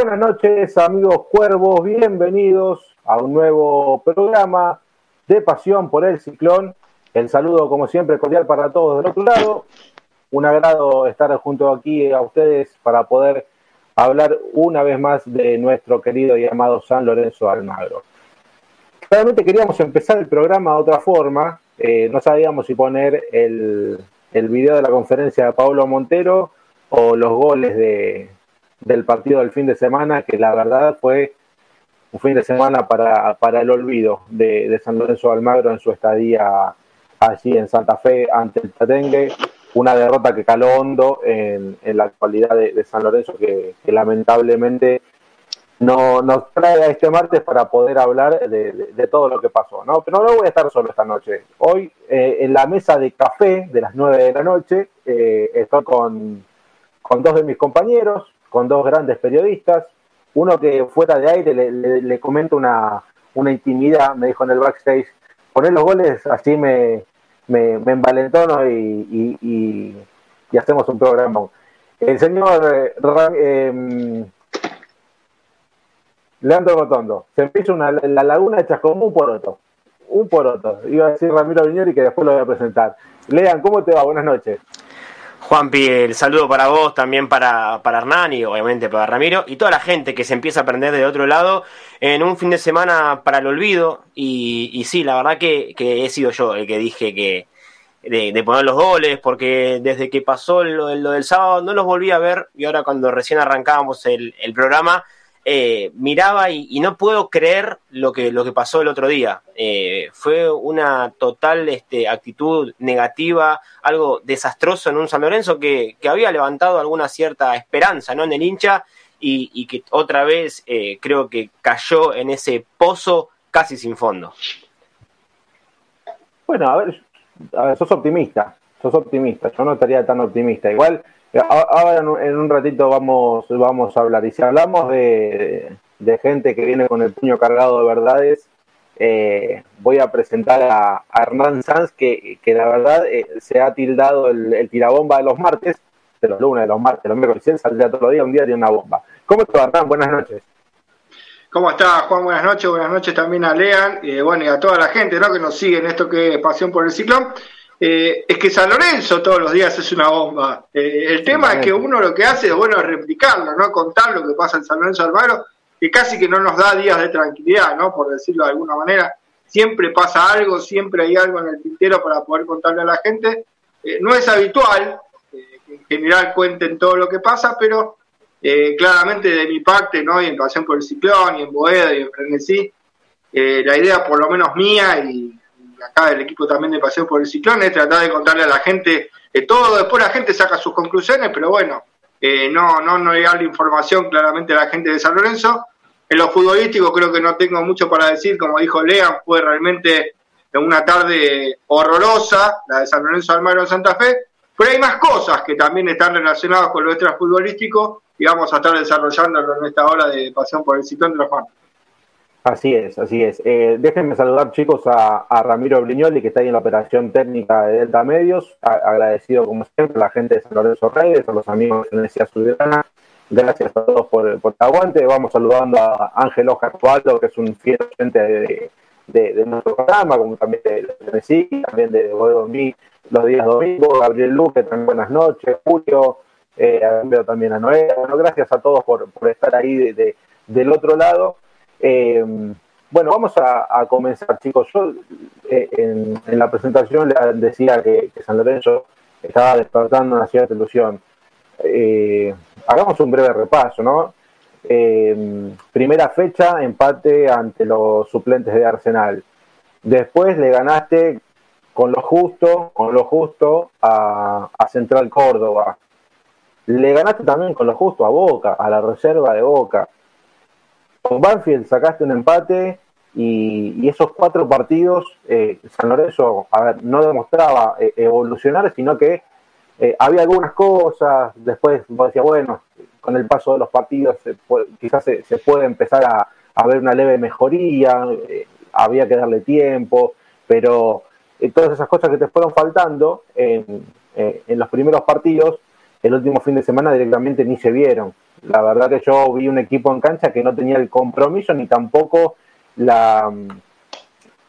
Buenas noches amigos cuervos, bienvenidos a un nuevo programa de Pasión por el Ciclón. El saludo como siempre cordial para todos del otro lado. Un agrado estar junto aquí a ustedes para poder hablar una vez más de nuestro querido y amado San Lorenzo Almagro. Realmente queríamos empezar el programa de otra forma. Eh, no sabíamos si poner el, el video de la conferencia de Pablo Montero o los goles de, del partido del fin de semana, que la verdad fue un fin de semana para, para el olvido de, San Lorenzo Almagro en su estadía allí en Santa Fe ante el Tatengue. Una derrota que caló hondo en, la actualidad de, San Lorenzo, que, lamentablemente no, nos trae a este martes para poder hablar de, todo lo que pasó. ¿no? Pero no voy a estar solo esta noche. Hoy, eh, en la mesa de café de las 9 de la noche, eh, estoy con, con dos de mis compañeros, con dos grandes periodistas. Uno que fuera de aire le, comento una, una, intimidad, me dijo en el backstage, poner los goles, así me, me, me envalentono y, y, hacemos un programa. El señor eh, Leandro Botondo, se empieza una, la laguna hecha como un poroto. Un poroto. Iba a decir Ramiro Viñori que después lo voy a presentar. Lean, ¿cómo te va? Buenas noches. Juanpi, el saludo para vos, también para, para Hernán y obviamente para Ramiro y toda la gente que se empieza a aprender de otro lado en un fin de semana para el olvido. Y, y sí, la verdad que, que, he sido yo el que dije que de, poner los goles, porque desde que pasó lo, lo, del sábado no los volví a ver y ahora cuando recién arrancábamos el, el programa eh, miraba y, no puedo creer lo que, lo que pasó el otro día. Eh, fue una total este, actitud negativa, algo desastroso en un San Lorenzo que, había levantado alguna cierta esperanza ¿no? en el hincha y, que otra vez eh, creo que cayó en ese pozo casi sin fondo. Bueno, a ver, a ver, sos optimista, sos optimista, yo no estaría tan optimista. Igual Ahora en un ratito vamos, vamos a hablar. Y si hablamos de, gente que viene con el puño cargado de verdades, eh, voy a presentar a, Hernán Sanz, que, que la verdad eh, se ha tildado el, tirabomba de los martes, de los lunes, de los martes, de los miércoles, él saldría todos los un día tiene una bomba. ¿Cómo estás, Hernán? Buenas noches. ¿Cómo está, Juan? Buenas noches, buenas noches también a Lean, y bueno, y a toda la gente ¿no? que nos sigue en esto que es Pasión por el Ciclón. Eh, es que San Lorenzo todos los días es una bomba. Eh, el tema es que uno lo que hace es bueno replicarlo, ¿no? Contar lo que pasa en San Lorenzo Almagro, que casi que no nos da días de tranquilidad, ¿no? Por decirlo de alguna manera. Siempre pasa algo, siempre hay algo en el tintero para poder contarle a la gente. Eh, no es habitual que en general cuenten todo lo que pasa, pero claramente de mi parte, ¿no? Y en Pasión por el Ciclón, y en Boedo, y en Frenesí, la idea por lo menos mía y acá del equipo también de Paseo por el Ciclón, es tratar de contarle a la gente de todo, después la gente saca sus conclusiones, pero bueno, eh, no, no, no la información claramente a la gente de San Lorenzo. En lo futbolístico creo que no tengo mucho para decir, como dijo Lean, fue realmente una tarde horrorosa, la de San Lorenzo Almagro Santa Fe, pero hay más cosas que también están relacionadas con lo extrafutbolístico y vamos a estar desarrollándolo en esta hora de Pasión por el Ciclón de los Juan. Así es, así es. Eh, déjenme saludar, chicos, a, Ramiro Brignoli, que está ahí en la operación técnica de Delta Medios. agradecido, como siempre, a la gente de San Lorenzo Reyes, a los amigos de Universidad Sudana. Gracias a todos por, el aguante. Vamos saludando a Ángel Oscar Tualdo, que es un fiel oyente de, nuestro programa, como también de Tennessee, también de los días domingos. Gabriel Luque, también buenas noches. Julio, eh, también a Noé. Gracias a todos por, por estar ahí de, del otro lado. Eh, bueno, vamos a, comenzar, chicos. Yo eh, en, la presentación decía que, San Lorenzo estaba despertando una cierta ilusión. Eh, hagamos un breve repaso, ¿no? primera fecha, empate ante los suplentes de Arsenal. Después le ganaste con lo justo, con lo justo a Central Córdoba. Le ganaste también con lo justo a Boca, a la reserva de Boca con Banfield sacaste un empate y, esos cuatro partidos, eh, San Lorenzo, a ver, no demostraba eh, evolucionar, sino que eh, había algunas cosas, después vos decías, bueno, con el paso de los partidos quizás se, puede empezar a, ver una leve mejoría, había que darle tiempo, pero todas esas cosas que te fueron faltando en, en los primeros partidos el último fin de semana directamente ni se vieron. La verdad que yo vi un equipo en cancha que no tenía el compromiso ni tampoco la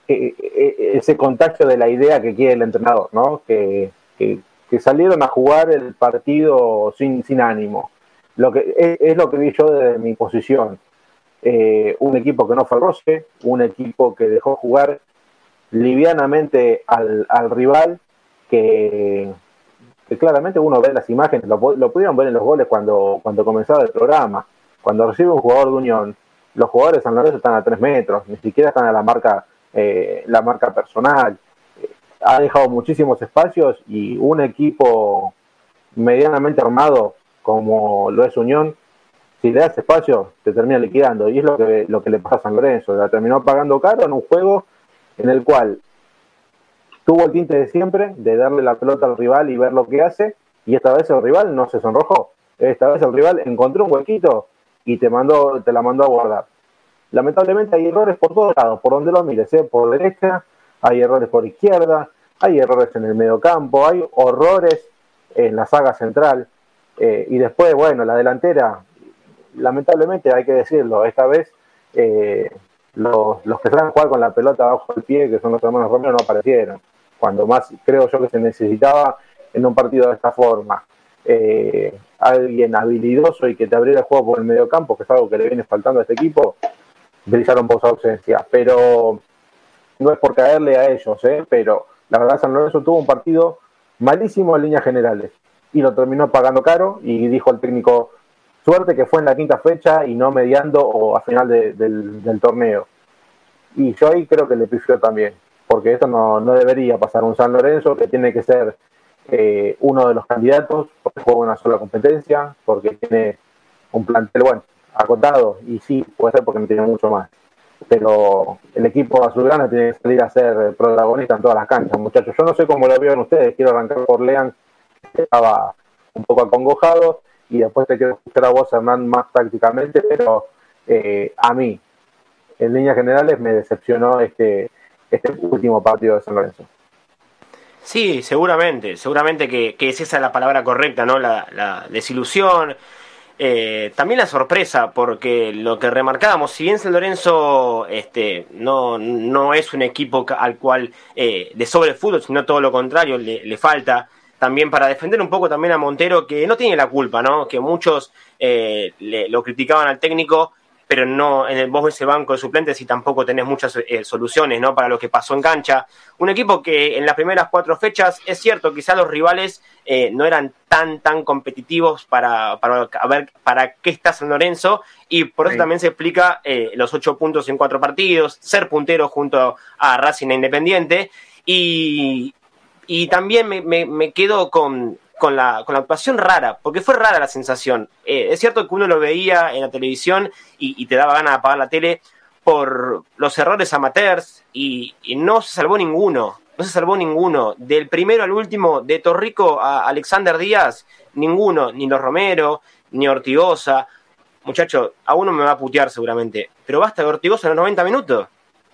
eh, eh, ese contacto de la idea que quiere el entrenador, ¿no? Que, que, salieron a jugar el partido sin, sin ánimo. Lo que es, lo que vi yo desde mi posición. Eh, un equipo que no fue roce, un equipo que dejó jugar livianamente al, al rival, que, claramente uno ve las imágenes, lo, pudieron ver en los goles cuando, cuando comenzaba el programa. Cuando recibe un jugador de Unión, los jugadores de San Lorenzo están a tres metros, ni siquiera están a la marca, eh, la marca personal. ha dejado muchísimos espacios y un equipo medianamente armado como lo es Unión, si le das espacio, te termina liquidando. Y es lo que, lo que le pasa a San Lorenzo. La terminó pagando caro en un juego en el cual tuvo el tinte de siempre, de darle la pelota al rival y ver lo que hace, y esta vez el rival no se sonrojó. Esta vez el rival encontró un huequito y te mandó, te la mandó a guardar. Lamentablemente hay errores por todos lados, por donde lo mires, ¿eh? por derecha, hay errores por izquierda, hay errores en el medio campo, hay horrores en la saga central, eh, y después, bueno, la delantera, lamentablemente hay que decirlo, esta vez eh, los, los que saben jugar con la pelota abajo del pie, que son los hermanos Romero, no aparecieron cuando más creo yo que se necesitaba en un partido de esta forma. Eh, alguien habilidoso y que te abriera el juego por el medio campo, que es algo que le viene faltando a este equipo, brillaron por su ausencia. Pero no es por caerle a ellos, ¿eh? pero la verdad San Lorenzo tuvo un partido malísimo en líneas generales y lo terminó pagando caro y dijo el técnico, suerte que fue en la quinta fecha y no mediando o a final del torneo. Y yo ahí creo que le pifió también porque esto no, no debería pasar un San Lorenzo que tiene que ser eh, uno de los candidatos, porque juega una sola competencia, porque tiene un plantel, bueno, acotado, y sí, puede ser porque no tiene mucho más. Pero el equipo azulgrana tiene que salir a ser protagonista en todas las canchas, muchachos. Yo no sé cómo lo vieron ustedes, quiero arrancar por Lean, que estaba un poco acongojado, y después te quiero escuchar a vos, Hernán, más tácticamente, pero eh, a mí, en líneas generales, me decepcionó este este último partido de San Lorenzo. Sí, seguramente, seguramente que, es esa la palabra correcta, ¿no? La, desilusión, eh, también la sorpresa, porque lo que remarcábamos, si bien San Lorenzo este, no, no es un equipo al cual eh, de sobre fútbol, sino todo lo contrario, le, falta también para defender un poco también a Montero, que no tiene la culpa, ¿no? Que muchos eh, lo criticaban al técnico, pero no en el, vos ves el banco de suplentes y tampoco tenés muchas eh, soluciones ¿no? para lo que pasó en cancha. Un equipo que en las primeras cuatro fechas, es cierto, quizá los rivales eh, no eran tan, tan competitivos para, para ver para qué está San Lorenzo y por eso también se explica eh, los ocho puntos en cuatro partidos, ser puntero junto a Racing e Independiente y, y también me, me, me quedo con, con la, con la actuación rara, porque fue rara la sensación. Eh, es cierto que uno lo veía en la televisión y, te daba ganas de apagar la tele por los errores amateurs y, no se salvó ninguno, no se salvó ninguno. Del primero al último, de Torrico a Alexander Díaz, ninguno, ni los Romero, ni Ortigosa. Muchacho, a uno me va a putear seguramente, pero basta de Ortigosa en los 90 minutos.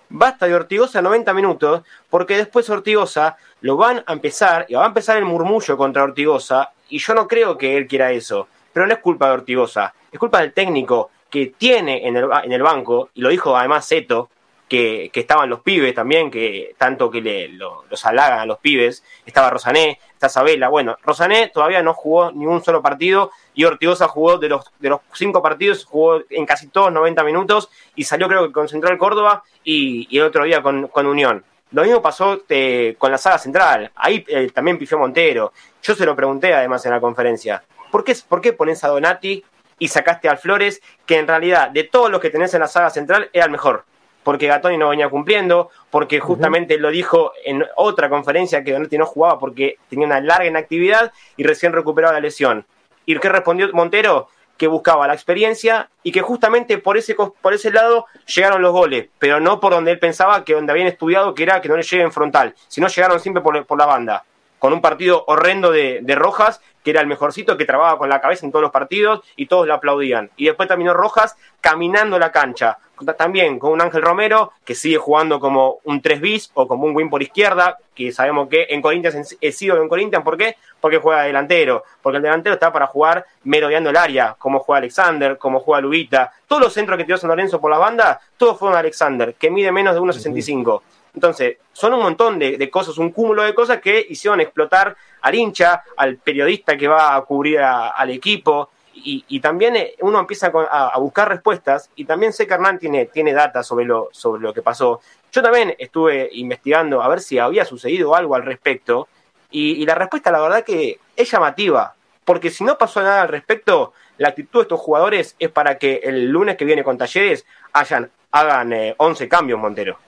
Basta de Ortigosa 90 minutos, porque después Ortigosa lo van a empezar, y va a empezar el murmullo contra Ortigosa, y yo no creo que él quiera eso. Pero no es culpa de Ortigosa, es culpa del técnico que tiene en el, en el banco, y lo dijo además Zeto, que, estaban los pibes también, que tanto que le, los halagan a los pibes, estaba Rosané, está Sabela, bueno, Rosané todavía no jugó ni un solo partido y Ortigosa jugó de los, de los cinco partidos, jugó en casi todos 90 minutos y salió creo que con Central Córdoba y, el otro día con, Unión. Lo mismo pasó eh, con la saga central, ahí eh, también pifió Montero. Yo se lo pregunté además en la conferencia, ¿por qué, ¿por qué pones a Donati y sacaste al Flores, que en realidad de todos los que tenés en la saga central era el mejor? Porque Gatoni no venía cumpliendo, porque justamente lo dijo en otra conferencia que Donati no jugaba porque tenía una larga inactividad y recién recuperaba la lesión. ¿Y qué respondió Montero? Que buscaba la experiencia y que justamente por ese, por ese lado llegaron los goles, pero no por donde él pensaba que donde habían estudiado que era que no le lleguen frontal, sino llegaron siempre por, por la banda con un partido horrendo de, de Rojas, que era el mejorcito, que trababa con la cabeza en todos los partidos y todos le aplaudían. Y después terminó Rojas caminando la cancha, también con un Ángel Romero que sigue jugando como un 3 bis o como un win por izquierda, que sabemos que en Corinthians he sido en Corinthians, ¿por qué? Porque juega delantero, porque el delantero está para jugar merodeando el área, como juega Alexander, como juega Lubita, todos los centros que tiró San Lorenzo por la banda, todos fueron Alexander, que mide menos de 1.65. Entonces, son un montón de, cosas, un cúmulo de cosas que hicieron explotar al hincha, al periodista que va a cubrir al equipo, y, también eh, uno empieza a, buscar respuestas y también sé que Hernán tiene, tiene data sobre lo, sobre lo que pasó. Yo también estuve investigando a ver si había sucedido algo al respecto y, la respuesta la verdad que es llamativa, porque si no pasó nada al respecto, la actitud de estos jugadores es para que el lunes que viene con Talleres hayan, hagan 11 eh, cambios, Montero.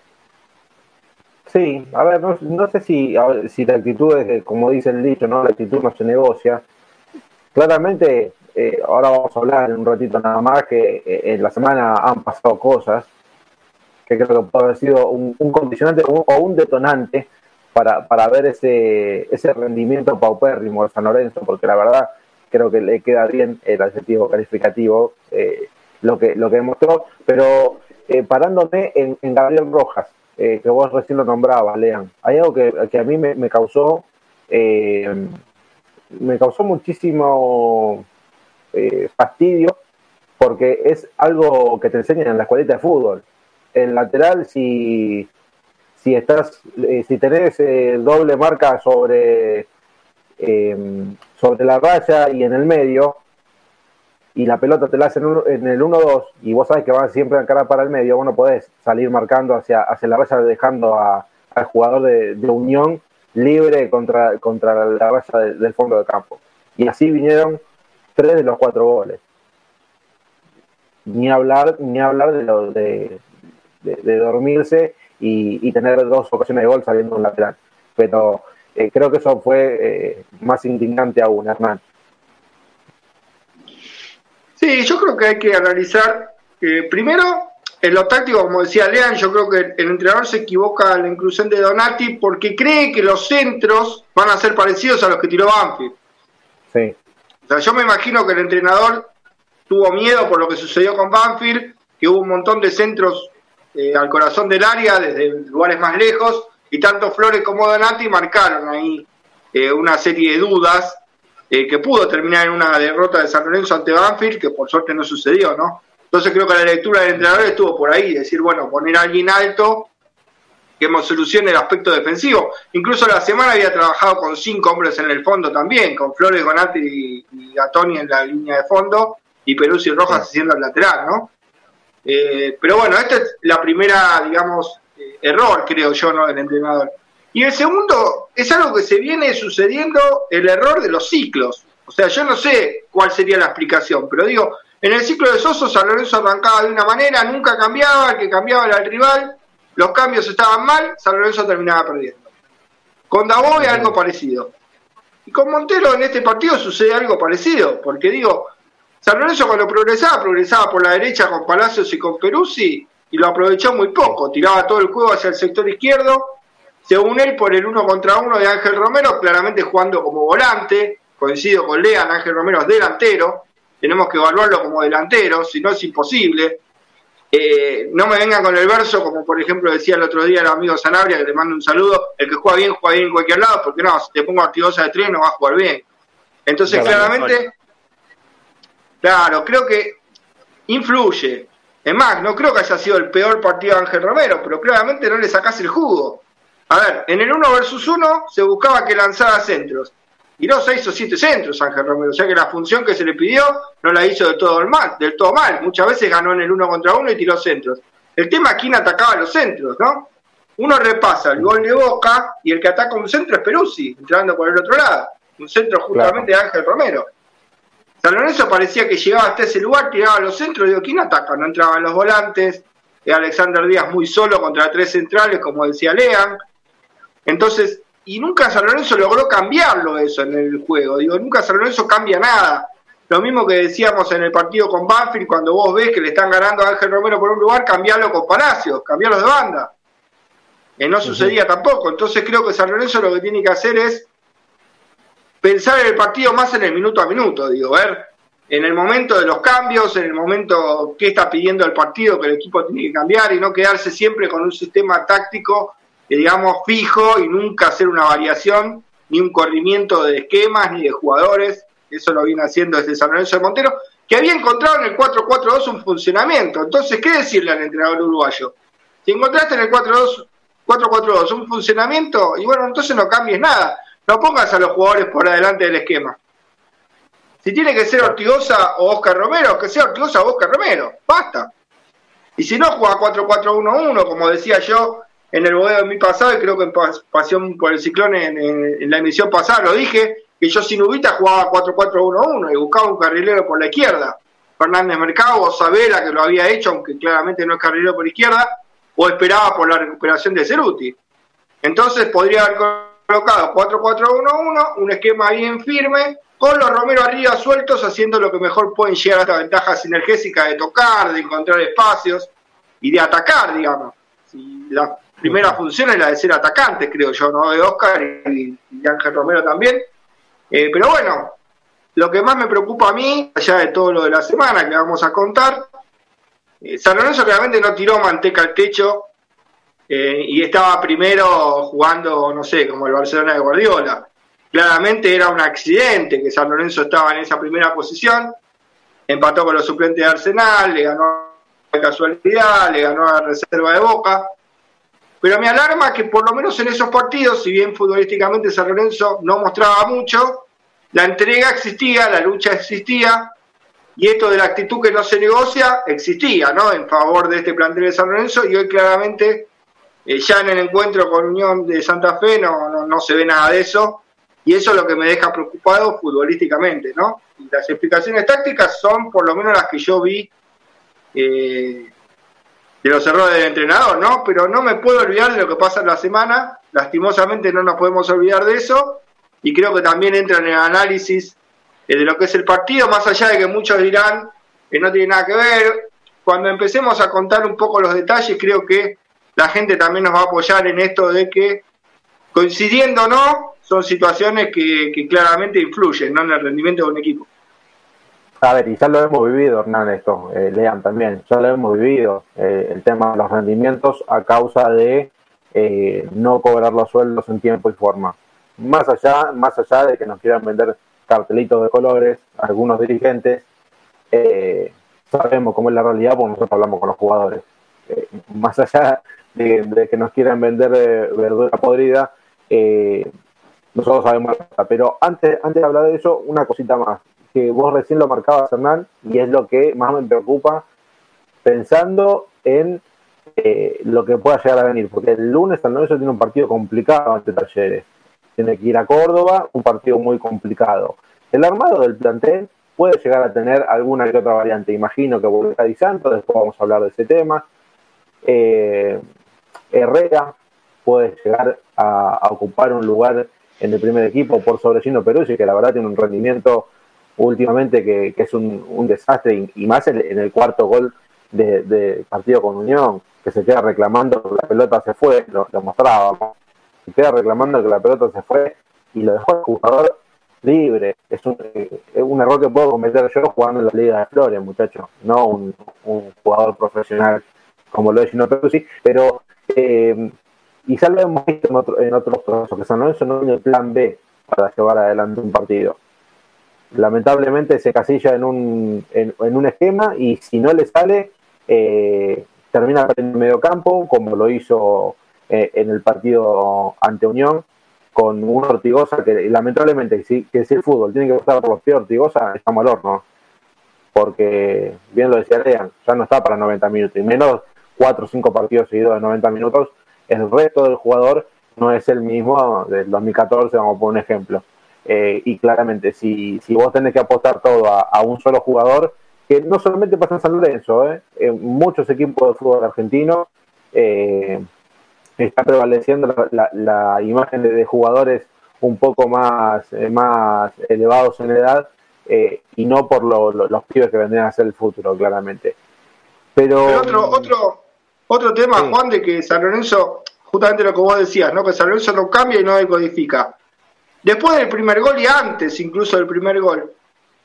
Sí, a ver, no, sé si, si la actitud es, como dice el dicho, ¿no? La actitud no se negocia. Claramente eh, ahora vamos a hablar en un ratito nada más que eh, en la semana han pasado cosas que creo que puede haber sido un, condicionante o un detonante para, para ver ese, ese rendimiento paupérrimo de San Lorenzo, porque la verdad creo que le queda bien el adjetivo calificativo eh, lo que lo que demostró, pero parándome en, Gabriel Rojas, que vos recién lo nombrabas, Lean, hay algo que, que a mí me, causó me causó muchísimo eh, fastidio porque es algo que te enseñan en la escuelita de fútbol. El lateral, si, si estás, eh, si tenés eh, doble marca sobre, sobre la raya y en el medio, y la pelota te la hacen en el 1-2 y vos sabes que va siempre a cara para el medio, vos no podés salir marcando hacia, hacia la raya dejando a, al jugador de, Unión libre contra, contra la raya del fondo de campo. Y así vinieron tres de los cuatro goles. Ni hablar, ni hablar de, lo, de, dormirse y, tener dos ocasiones de gol saliendo un lateral. Pero eh, creo que eso fue eh, más indignante aún, Hernán. Sí, yo creo que hay que analizar eh, primero en lo táctico, como decía Lean, yo creo que el entrenador se equivoca en la inclusión de Donati porque cree que los centros van a ser parecidos a los que tiró Banfield. Sí. O sea, yo me imagino que el entrenador tuvo miedo por lo que sucedió con Banfield, que hubo un montón de centros eh, al corazón del área, desde lugares más lejos, y tanto Flores como Donati marcaron ahí eh, una serie de dudas eh, que pudo terminar en una derrota de San Lorenzo ante Banfield, que por suerte no sucedió, ¿no? Entonces creo que la lectura del entrenador estuvo por ahí, decir, bueno, poner a alguien alto que me solucione el aspecto defensivo. Incluso la semana había trabajado con cinco hombres en el fondo también, con Flores, Gonati y, y Gatoni en la línea de fondo y Peruzzi y Rojas haciendo el lateral, ¿no? Eh, pero bueno, esta es la primera, digamos, eh, error, creo yo, ¿no? Del entrenador. Y el segundo es algo que se viene sucediendo, el error de los ciclos. O sea, yo no sé cuál sería la explicación, pero digo, en el ciclo de Soso, San Lorenzo arrancaba de una manera, nunca cambiaba, el que cambiaba era el rival, los cambios estaban mal, San Lorenzo terminaba perdiendo. Con Davoe algo parecido. Y con Montero en este partido sucede algo parecido, porque digo, San Lorenzo cuando progresaba, progresaba por la derecha con Palacios y con Peruzzi, y lo aprovechó muy poco, tiraba todo el juego hacia el sector izquierdo, según él por el uno contra uno de Ángel Romero, claramente jugando como volante, coincido con Lean, Ángel Romero es delantero, tenemos que evaluarlo como delantero, si no es imposible, eh, no me vengan con el verso, como por ejemplo decía el otro día el amigo Sanabria, que le mando un saludo, el que juega bien, juega bien en cualquier lado, porque no, si te pongo activosa de tres no va a jugar bien. Entonces, claramente, claro, creo que influye. Es más, no creo que haya sido el peor partido de Ángel Romero, pero claramente no le sacás el jugo. A ver, en el uno versus uno se buscaba que lanzara centros tiró seis o siete centros Ángel Romero, o sea que la función que se le pidió no la hizo del todo mal, del todo mal. Muchas veces ganó en el uno contra uno y tiró centros. El tema es quién atacaba los centros, ¿no? Uno repasa el gol de Boca y el que ataca un centro es Peruzzi, entrando por el otro lado. Un centro justamente de Ángel Romero. San Lorenzo parecía que llegaba hasta ese lugar, tiraba los centros, digo, ¿quién ataca? No entraban los volantes, Alexander Díaz muy solo contra tres centrales, como decía Lean. Entonces, y nunca San Lorenzo logró cambiarlo eso en el juego. Digo, nunca San Lorenzo cambia nada. Lo mismo que decíamos en el partido con Banfield, cuando vos ves que le están ganando a Ángel Romero por un lugar, cambiarlo con Palacios, cambiarlo de banda. No sucedía tampoco. Entonces creo que San Lorenzo lo que tiene que hacer es pensar en el partido más en el minuto a minuto, digo, ver en el momento de los cambios, en el momento que está pidiendo el partido que el equipo tiene que cambiar y no quedarse siempre con un sistema táctico, digamos, fijo y nunca hacer una variación, ni un corrimiento de esquemas, ni de jugadores. Eso lo viene haciendo desde San Lorenzo de Montero, que había encontrado en el 4-4-2 un funcionamiento. Entonces, ¿qué decirle al entrenador uruguayo? Si encontraste en el 4-4-2 un funcionamiento, y bueno, entonces no cambies nada. No pongas a los jugadores por adelante del esquema. Si tiene que ser Ortigosa o Oscar Romero, que sea Ortigosa o Oscar Romero. Basta. Y si no, juega 4-4-1-1, como decía yo en el bodeo de mi pasado, y creo que en Pasión por el Ciclón en, la emisión pasada lo dije, que yo sin Ubita jugaba 4-4-1-1 y buscaba un carrilero por la izquierda. Fernández Mercado o Sabela, que lo había hecho, aunque claramente no es carrilero por izquierda, o esperaba por la recuperación de Ceruti. Entonces podría haber colocado 4-4-1-1, un esquema bien firme, con los Romero arriba sueltos haciendo lo que mejor pueden llegar a esta ventaja sinergésica de tocar, de encontrar espacios y de atacar, digamos. Primera función es la de ser atacantes, creo yo, ¿no? De Oscar y, Ángel Romero también. Eh, pero bueno, lo que más me preocupa a mí, allá de todo lo de la semana que vamos a contar, eh, San Lorenzo realmente no tiró manteca al techo eh, y estaba primero jugando, no sé, como el Barcelona de Guardiola Claramente era un accidente que San Lorenzo estaba en esa primera posición, empató con los suplentes de Arsenal, le ganó de casualidad, le ganó a reserva de Boca. Pero me alarma que por lo menos en esos partidos, si bien futbolísticamente San Lorenzo no mostraba mucho, la entrega existía, la lucha existía, y esto de la actitud que no se negocia existía, ¿no? En favor de este plantel de San Lorenzo, y hoy claramente, eh, ya en el encuentro con Unión de Santa Fe, no, no se ve nada de eso. Y eso es lo que me deja preocupado futbolísticamente, ¿no? las explicaciones tácticas son por lo menos las que yo vi eh, de los errores del entrenador, ¿no? Pero no me puedo olvidar de lo que pasa en la semana, lastimosamente no nos podemos olvidar de eso, y creo que también entra en el análisis eh, de lo que es el partido, más allá de que muchos dirán que no tiene nada que ver. Cuando empecemos a contar un poco los detalles, creo que la gente también nos va a apoyar en esto de que, coincidiendo o no, son situaciones que, claramente influyen ¿no? en el rendimiento de un equipo. A ver, y ya lo hemos vivido, Hernán, esto, eh, Lean también, ya lo hemos vivido, eh, el tema de los rendimientos a causa de eh, no cobrar los sueldos en tiempo y forma. Más allá, más allá de que nos quieran vender cartelitos de colores, algunos dirigentes, sabemos cómo es la realidad porque nosotros hablamos con los jugadores. más allá de, de, que nos quieran vender verdura podrida, eh, nosotros sabemos, pero antes, antes de hablar de eso, una cosita más, que vos recién lo marcabas, Hernán, y es lo que más me preocupa, pensando en eh, lo que pueda llegar a venir, porque el lunes San Lorenzo tiene un partido complicado ante Talleres, tiene que ir a Córdoba, un partido muy complicado. El armado del plantel puede llegar a tener alguna que otra variante, imagino que a Di Santo, después vamos a hablar de ese tema. Eh, Herrera puede llegar a ocupar un lugar en el primer equipo por sobre Gino Peruzzi, que la verdad tiene un rendimiento últimamente que, es un, desastre, y, más en, el cuarto gol de, partido con Unión, que se queda reclamando que la pelota se fue, lo, mostraba, se queda reclamando que la pelota se fue y lo dejó el jugador libre. Es un, un error que puedo cometer yo jugando en la Liga de Flores, muchachos, no un, jugador profesional como lo es Gino Peruzzi, pero eh, y ya lo hemos visto en, otros procesos, que San Lorenzo no tiene el plan B para llevar adelante un partido. Lamentablemente se casilla en un, en, un esquema y si no le sale, eh, termina en el medio campo, como lo hizo eh, en el partido ante Unión, con un Ortigosa que lamentablemente, si, que si el fútbol tiene que gustar por los pies Ortigosa, está mal horno. Porque, bien lo decía Lean, ya no está para 90 minutos, y menos 4 o 5 partidos seguidos de 90 minutos el resto del jugador no es el mismo del 2014, vamos a poner un ejemplo. Eh, y claramente, si, si vos tenés que apostar todo a, un solo jugador, que no solamente pasa en San Lorenzo, eh, en muchos equipos de fútbol argentino eh, está prevaleciendo la, imagen de, jugadores un poco más, más elevados en edad y no por los pibes que vendrían a ser el futuro, claramente. Pero, otro, otro, otro tema, Juan, de que San Lorenzo, justamente lo que vos decías, ¿no? Que San Lorenzo no cambia y no decodifica. Después del primer gol y antes incluso del primer gol,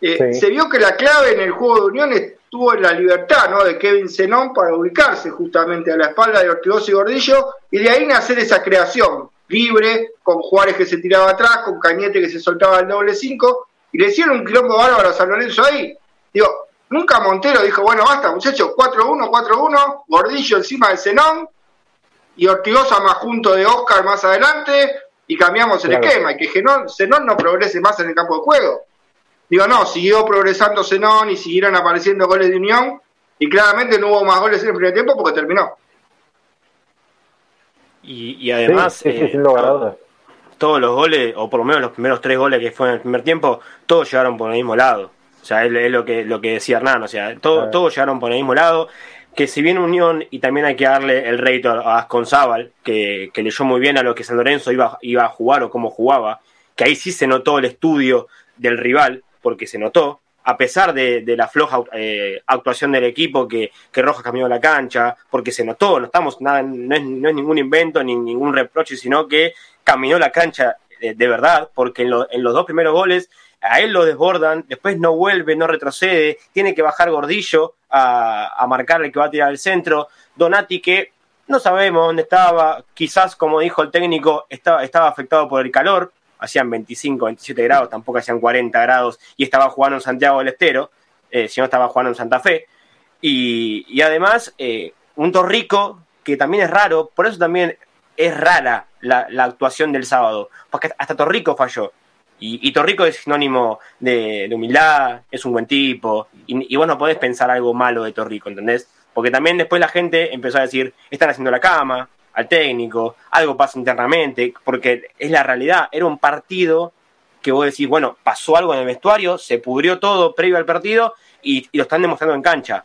eh, se vio que la clave en el juego de Unión estuvo en la libertad ¿no? de Kevin Zenón para ubicarse justamente a la espalda de Ortigoso y Gordillo y de ahí nacer esa creación libre, con Juárez que se tiraba atrás, con Cañete que se soltaba el doble cinco, y le hicieron un quilombo bárbaro a San Lorenzo ahí. Digo, nunca Montero dijo, bueno, basta muchachos, 4-1, 4-1, Gordillo encima de Zenón, y Ortigosa más junto de Oscar más adelante, y cambiamos el esquema, y que Zenón no progrese más en el campo de juego. Digo, no, siguió progresando Zenón y siguieron apareciendo goles de Unión, y claramente no hubo más goles en el primer tiempo porque terminó. Y, además, eh, todos los goles, o por lo menos los primeros tres goles que fue en el primer tiempo, todos llegaron por el mismo lado. O sea, es, lo que lo que decía Hernán, o sea, todos llegaron por el mismo lado. Que si bien Unión, y también hay que darle el rédito a Asconzábal, que, que leyó muy bien a lo que San Lorenzo iba, iba a jugar o cómo jugaba, que ahí sí se notó el estudio del rival, porque se notó, a pesar de, la floja eh, actuación del equipo que, que Rojas cambió la cancha, porque se notó, no estamos nada, no es, ningún invento ni ningún reproche, sino que caminó la cancha de, verdad, porque en, los dos primeros goles a él lo desbordan, después no vuelve, no retrocede, tiene que bajar Gordillo a, a marcarle que va a tirar al centro, Donati que no sabemos dónde estaba, quizás como dijo el técnico, estaba, estaba afectado por el calor, hacían 25, 27 grados, tampoco hacían 40 grados, y estaba jugando en Santiago del Estero, eh, si no estaba jugando en Santa Fe. Y, además, eh, un Torrico, que también es raro, por eso también es rara la, actuación del sábado, porque hasta Torrico falló. Y, Torrico es sinónimo de, humildad, es un buen tipo, y, vos no podés pensar algo malo de Torrico, ¿entendés? Porque también después la gente empezó a decir, están haciendo la cama, al técnico, algo pasa internamente, porque es la realidad, era un partido que vos decís, bueno, pasó algo en el vestuario, se pudrió todo previo al partido y, lo están demostrando en cancha.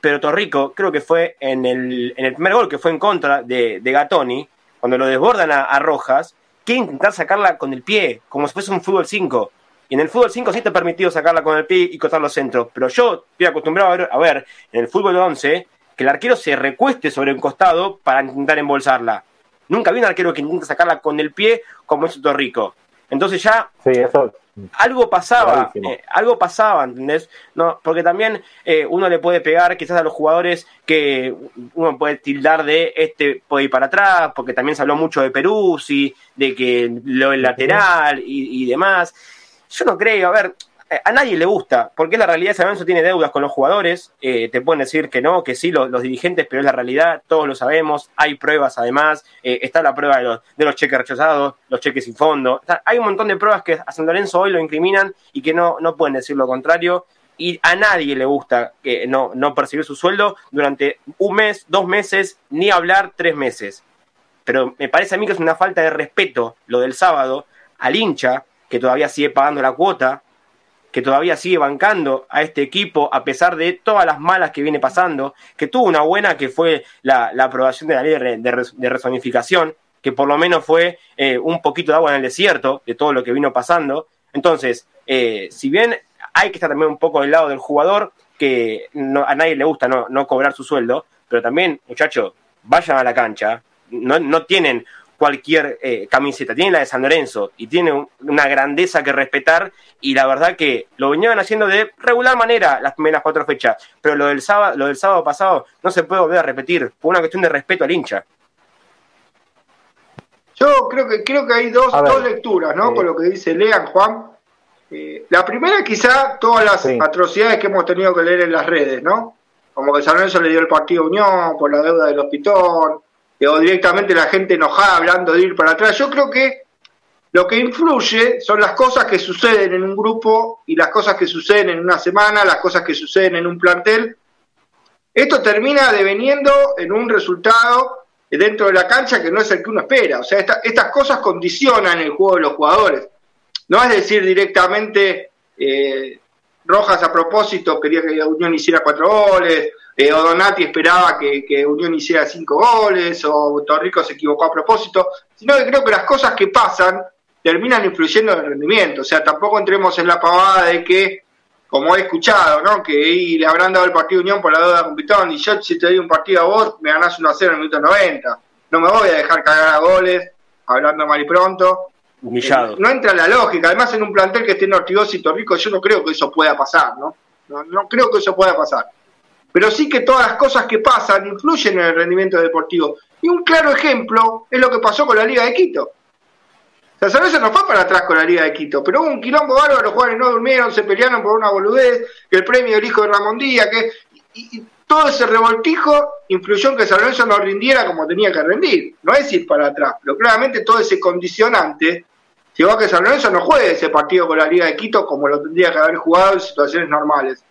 Pero Torrico, creo que fue en el, en el primer gol que fue en contra de, de Gatoni, cuando lo desbordan a, Rojas, quiere intentar sacarla con el pie, como si fuese un fútbol 5. Y en el fútbol 5 sí está permitido sacarla con el pie y cortar los centros. Pero yo estoy acostumbrado a ver, a ver en el fútbol 11 que el arquero se recueste sobre un costado para intentar embolsarla. Nunca vi un arquero que intenta sacarla con el pie como es Rico. Entonces ya algo pasaba, eh, algo pasaba, ¿entendés? No, porque también eh, uno le puede pegar quizás a los jugadores que uno puede tildar de este puede ir para atrás, porque también se habló mucho de Peruzzi, de que lo el lateral y, y demás. Yo no creo, a ver, a nadie le gusta, porque la realidad San Lorenzo tiene deudas con los jugadores, eh, te pueden decir que no, que sí, los, dirigentes, pero es la realidad, todos lo sabemos, hay pruebas además, eh, está la prueba de los, de los cheques rechazados, los cheques sin fondo, hay un montón de pruebas que a San Lorenzo hoy lo incriminan y que no, no pueden decir lo contrario, y a nadie le gusta que no, no percibir su sueldo durante un mes, dos meses, ni hablar tres meses. Pero me parece a mí que es una falta de respeto lo del sábado al hincha, que todavía sigue pagando la cuota, que todavía sigue bancando a este equipo a pesar de todas las malas que viene pasando, que tuvo una buena que fue la, aprobación de la ley de, de, resonificación, que por lo menos fue eh, un poquito de agua en el desierto de todo lo que vino pasando. Entonces, eh, si bien hay que estar también un poco del lado del jugador, que a nadie le gusta no, no cobrar su sueldo, pero también, muchachos, vayan a la cancha, no, no tienen cualquier eh, camiseta, tiene la de San Lorenzo y tiene una grandeza que respetar y la verdad que lo venían haciendo de regular manera las primeras cuatro fechas, pero lo del sábado, lo del sábado pasado no se puede volver a repetir, por una cuestión de respeto al hincha. Yo creo que creo que hay dos, dos lecturas, ¿no? Con lo que dice Lean Juan. Eh, la primera quizá todas las atrocidades que hemos tenido que leer en las redes, ¿no? Como que San Lorenzo le dio el partido Unión por la deuda del hospital, o directamente la gente enojada hablando de ir para atrás. Yo creo que lo que influye son las cosas que suceden en un grupo y las cosas que suceden en una semana, las cosas que suceden en un plantel. Esto termina deveniendo en un resultado dentro de la cancha que no es el que uno espera. O sea, estas cosas condicionan el juego de los jugadores. No es decir directamente, eh, Rojas a propósito quería que la Unión hiciera cuatro goles, eh, o Donati esperaba que, Unión hiciera cinco goles, o Torrico se equivocó a propósito, sino que creo que las cosas que pasan terminan influyendo en el rendimiento. O sea, tampoco entremos en la pavada de que, como he escuchado, ¿no? que le habrán dado el partido Unión por la deuda con Pitón, y yo si te doy un partido a vos, me ganás 1 a 0 en el minuto 90. No me voy a dejar cagar a goles, hablando mal y pronto, Humillado. No entra la lógica. Además, en un plantel que esté en Ortigosa y Torrico, yo no creo que eso pueda pasar, ¿no? ¿no? No creo que eso pueda pasar. Pero sí que todas las cosas que pasan influyen en el rendimiento deportivo. Y un claro ejemplo es lo que pasó con la Liga de Quito. O sea, no fue para atrás con la Liga de Quito, pero hubo un quilombo bárbaro, los jugadores no durmieron, se pelearon por una boludez, el premio del hijo de Ramón Díaz, que y, todo ese revoltijo influyó en que San Lorenzo no rindiera como tenía que rendir. No es ir para atrás, pero claramente todo ese condicionante llevó a que San Lorenzo no juegue ese partido con la Liga de Quito como lo tendría que haber jugado en situaciones normales.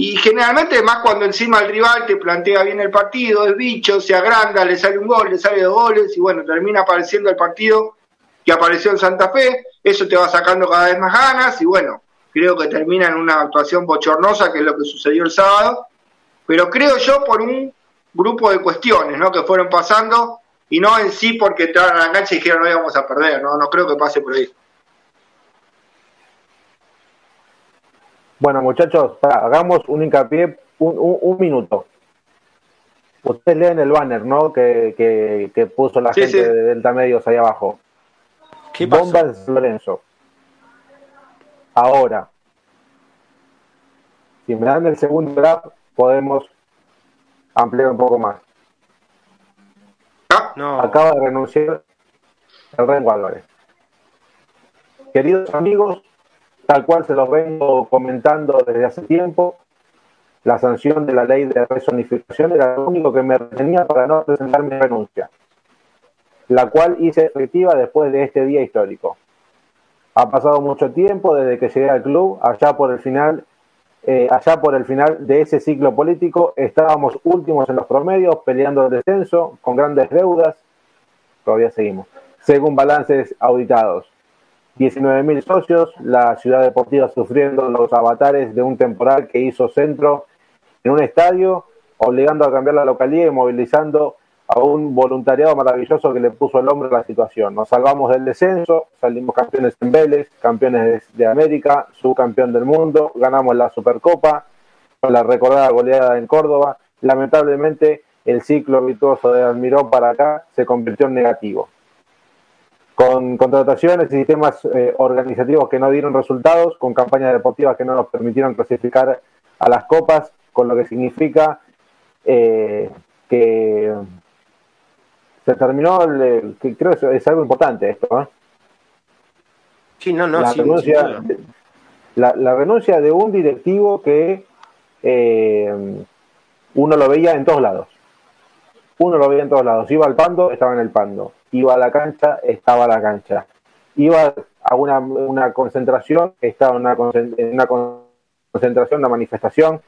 Y generalmente, más cuando encima el rival te plantea bien el partido, es bicho, se agranda, le sale un gol, le sale dos goles, y bueno, termina apareciendo el partido que apareció en Santa Fe, eso te va sacando cada vez más ganas, y bueno, creo que termina en una actuación bochornosa, que es lo que sucedió el sábado, pero creo yo por un grupo de cuestiones ¿no? que fueron pasando y no en sí porque entraron a la cancha y dijeron no íbamos a perder, no, no creo que pase por ahí. Bueno, muchachos, hagamos un hincapié, un, minuto. Ustedes leen el banner, ¿no? Que, que, puso la gente de Delta Medios ahí abajo. ¿Qué Bomba de Lorenzo. Ahora, si me dan el segundo draft, podemos ampliar un poco más. No. Acaba de renunciar el Álvarez. Queridos amigos, tal cual se los vengo comentando desde hace tiempo, la sanción de la ley de resonificación era lo único que me retenía para no presentar mi renuncia, la cual hice efectiva después de este día histórico. Ha pasado mucho tiempo desde que llegué al club, allá por el final eh, allá por el final de ese ciclo político estábamos últimos en los promedios, peleando el descenso, con grandes deudas, todavía seguimos, según balances auditados. 19.000 socios, la ciudad deportiva sufriendo los avatares de un temporal que hizo centro en un estadio, obligando a cambiar la localidad y movilizando a un voluntariado maravilloso que le puso el hombre a la situación. Nos salvamos del descenso, salimos campeones en Vélez, campeones de América, subcampeón del mundo, ganamos la Supercopa, la recordada goleada en Córdoba. Lamentablemente, el ciclo virtuoso de Almirón para acá se convirtió en negativo. Con contrataciones y sistemas eh, organizativos que no dieron resultados, con campañas deportivas que no nos permitieron clasificar a las copas, con lo que significa eh, que se terminó, el, que creo que es algo importante esto, ¿eh? Sí, no, no, la, renuncia, la, renuncia de un directivo que eh, uno lo veía en todos lados. Uno lo veía en todos lados. Iba al pando, estaba en el pando. Iba a la cancha, estaba a la cancha. Iba a una, una concentración, estaba en una, en una concentración, una manifestación.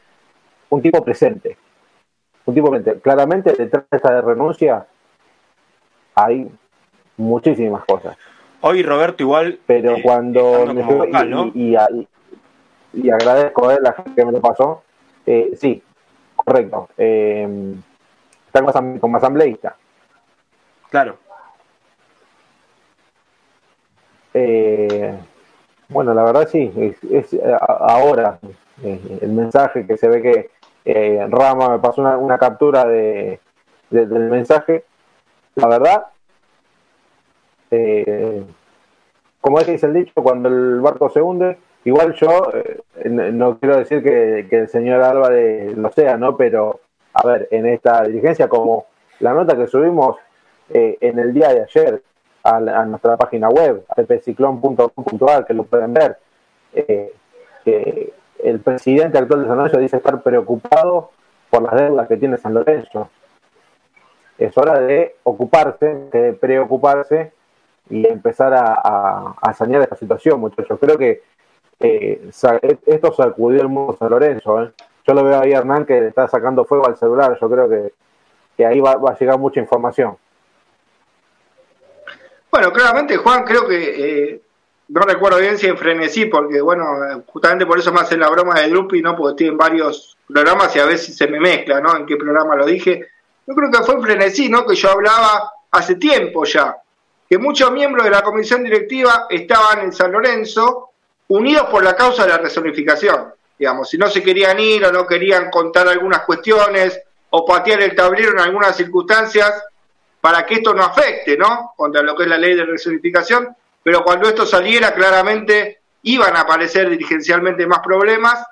Un tipo presente. Un tipo presente. Claramente, detrás de esta renuncia hay muchísimas cosas. Hoy Roberto igual... Pero eh, cuando... y, y, agradezco a la gente que me lo pasó. Eh, sí, correcto. Eh, está como asambleísta. Claro. Eh, bueno, la verdad sí, es, ahora el mensaje que se ve que Rama me pasó una, captura de, del mensaje la verdad, eh, como es que dice el dicho, cuando el barco se hunde, igual yo eh, no quiero decir que, el señor Álvarez lo sea, ¿no? Pero, a ver, en esta dirigencia, como la nota que subimos eh, en el día de ayer a, nuestra página web, ppciclón.com.ar, que lo pueden ver, que el presidente actual de San Lorenzo dice estar preocupado por las deudas que tiene San Lorenzo es hora de ocuparse, de preocuparse y empezar a, a, sanear esta situación, muchachos. Creo que eh, esto sacudió el mundo San Lorenzo. ¿eh? Yo lo veo ahí, Hernán, que está sacando fuego al celular. Yo creo que, ahí va, a llegar mucha información. Bueno, claramente, Juan, creo que eh, no recuerdo bien si en Frenesí, porque bueno, justamente por eso me hacen la broma de Drupi, ¿no? Porque estoy en varios programas y a veces se me mezcla, ¿no? En qué programa lo dije yo creo que fue en frenesí, ¿no? Que yo hablaba hace tiempo ya, que muchos miembros de la comisión directiva estaban en San Lorenzo unidos por la causa de la resonificación. Digamos, si no se querían ir o no querían contar algunas cuestiones o patear el tablero en algunas circunstancias para que esto no afecte, ¿no? Contra lo que es la ley de resonificación, pero cuando esto saliera claramente iban a aparecer dirigencialmente más problemas.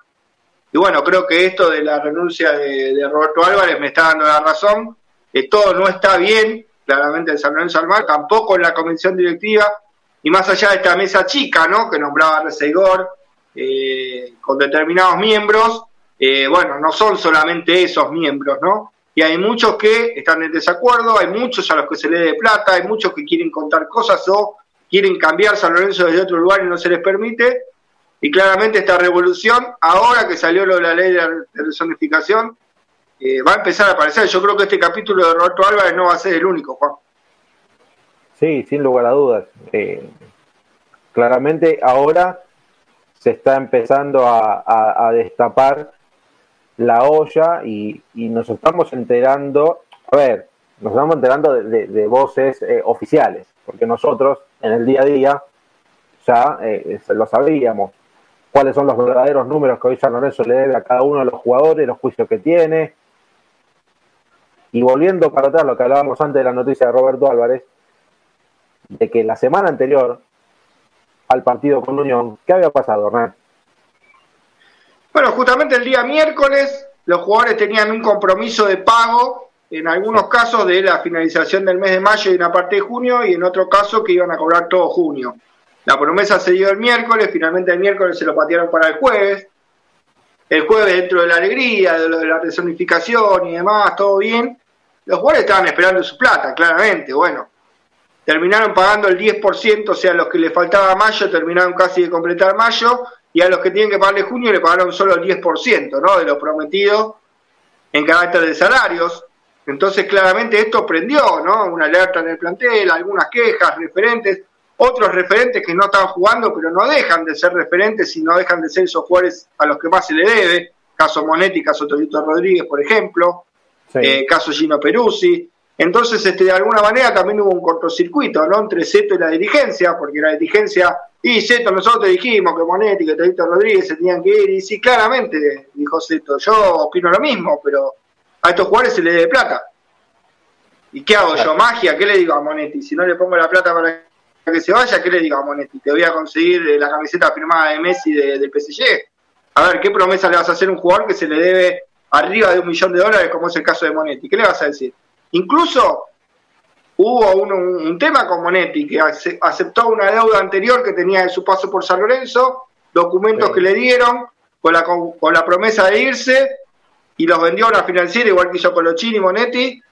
Y bueno, creo que esto de la renuncia de, Roberto Álvarez me está dando la razón, que todo no está bien, claramente en San Lorenzo Almar, tampoco en la comisión directiva, y más allá de esta mesa chica, ¿no? Que nombraba Reseigor, eh, con determinados miembros, eh, bueno, no son solamente esos miembros, ¿no? Y hay muchos que están en desacuerdo, hay muchos a los que se le dé plata, hay muchos que quieren contar cosas o quieren cambiar San Lorenzo desde otro lugar y no se les permite. Y claramente esta revolución, ahora que salió lo de la ley de resonificación, eh, va a empezar a aparecer. Yo creo que este capítulo de Roberto Álvarez no va a ser el único, Juan. Sí, sin lugar a dudas. Eh, claramente ahora se está empezando a, destapar la olla y, nos estamos enterando, a ver, nos estamos enterando de, voces eh, oficiales, porque nosotros en el día a día ya eh, lo sabíamos, cuáles son los verdaderos números que hoy San Lorenzo le debe a cada uno de los jugadores, los juicios que tiene. Y volviendo para atrás lo que hablábamos antes de la noticia de Roberto Álvarez, de que la semana anterior al partido con Unión, ¿qué había pasado, Hernán? Bueno, justamente el día miércoles los jugadores tenían un compromiso de pago, en algunos casos de la finalización del mes de mayo y una parte de junio, y en otro caso que iban a cobrar todo junio. La promesa se dio el miércoles, finalmente el miércoles se lo patearon para el jueves. El jueves, dentro de la alegría, de lo de la resonificación y demás, todo bien. Los jugadores estaban esperando su plata, claramente. Bueno, terminaron pagando el 10%, o sea, los que le faltaba mayo terminaron casi de completar mayo, y a los que tienen que pagarle junio le pagaron solo el 10%, ¿no? De lo prometido en carácter de salarios. Entonces, claramente esto prendió, ¿no? Una alerta en el plantel, algunas quejas, referentes, otros referentes que no están jugando, pero no dejan de ser referentes y no dejan de ser esos jugadores a los que más se le debe. Caso Monetti, caso Torito Rodríguez, por ejemplo. Eh, caso Gino Peruzzi. Entonces, este, de alguna manera también hubo un cortocircuito, ¿no? Entre Seto y la dirigencia, porque la dirigencia, y Seto, nosotros dijimos que Monetti, que Torito Rodríguez se tenían que ir, y sí, claramente, dijo Seto, yo opino lo mismo, pero a estos jugadores se les debe plata. ¿Y qué hago yo? ¿Magia? ¿Qué le digo a Monetti? Si no le pongo la plata para que se vaya, ¿qué le digo a Monetti? Te voy a conseguir eh, la camiseta firmada de Messi de, del PSG. A ver, ¿qué promesa le vas a hacer a un jugador que se le debe arriba de un millón de dólares, como es el caso de Monetti? ¿Qué le vas a decir? Incluso hubo un, tema con Monetti, que aceptó una deuda anterior que tenía de su paso por San Lorenzo, documentos que le dieron con la, con, la promesa de irse, y los vendió a una financiera, igual que hizo Colochini y Monetti,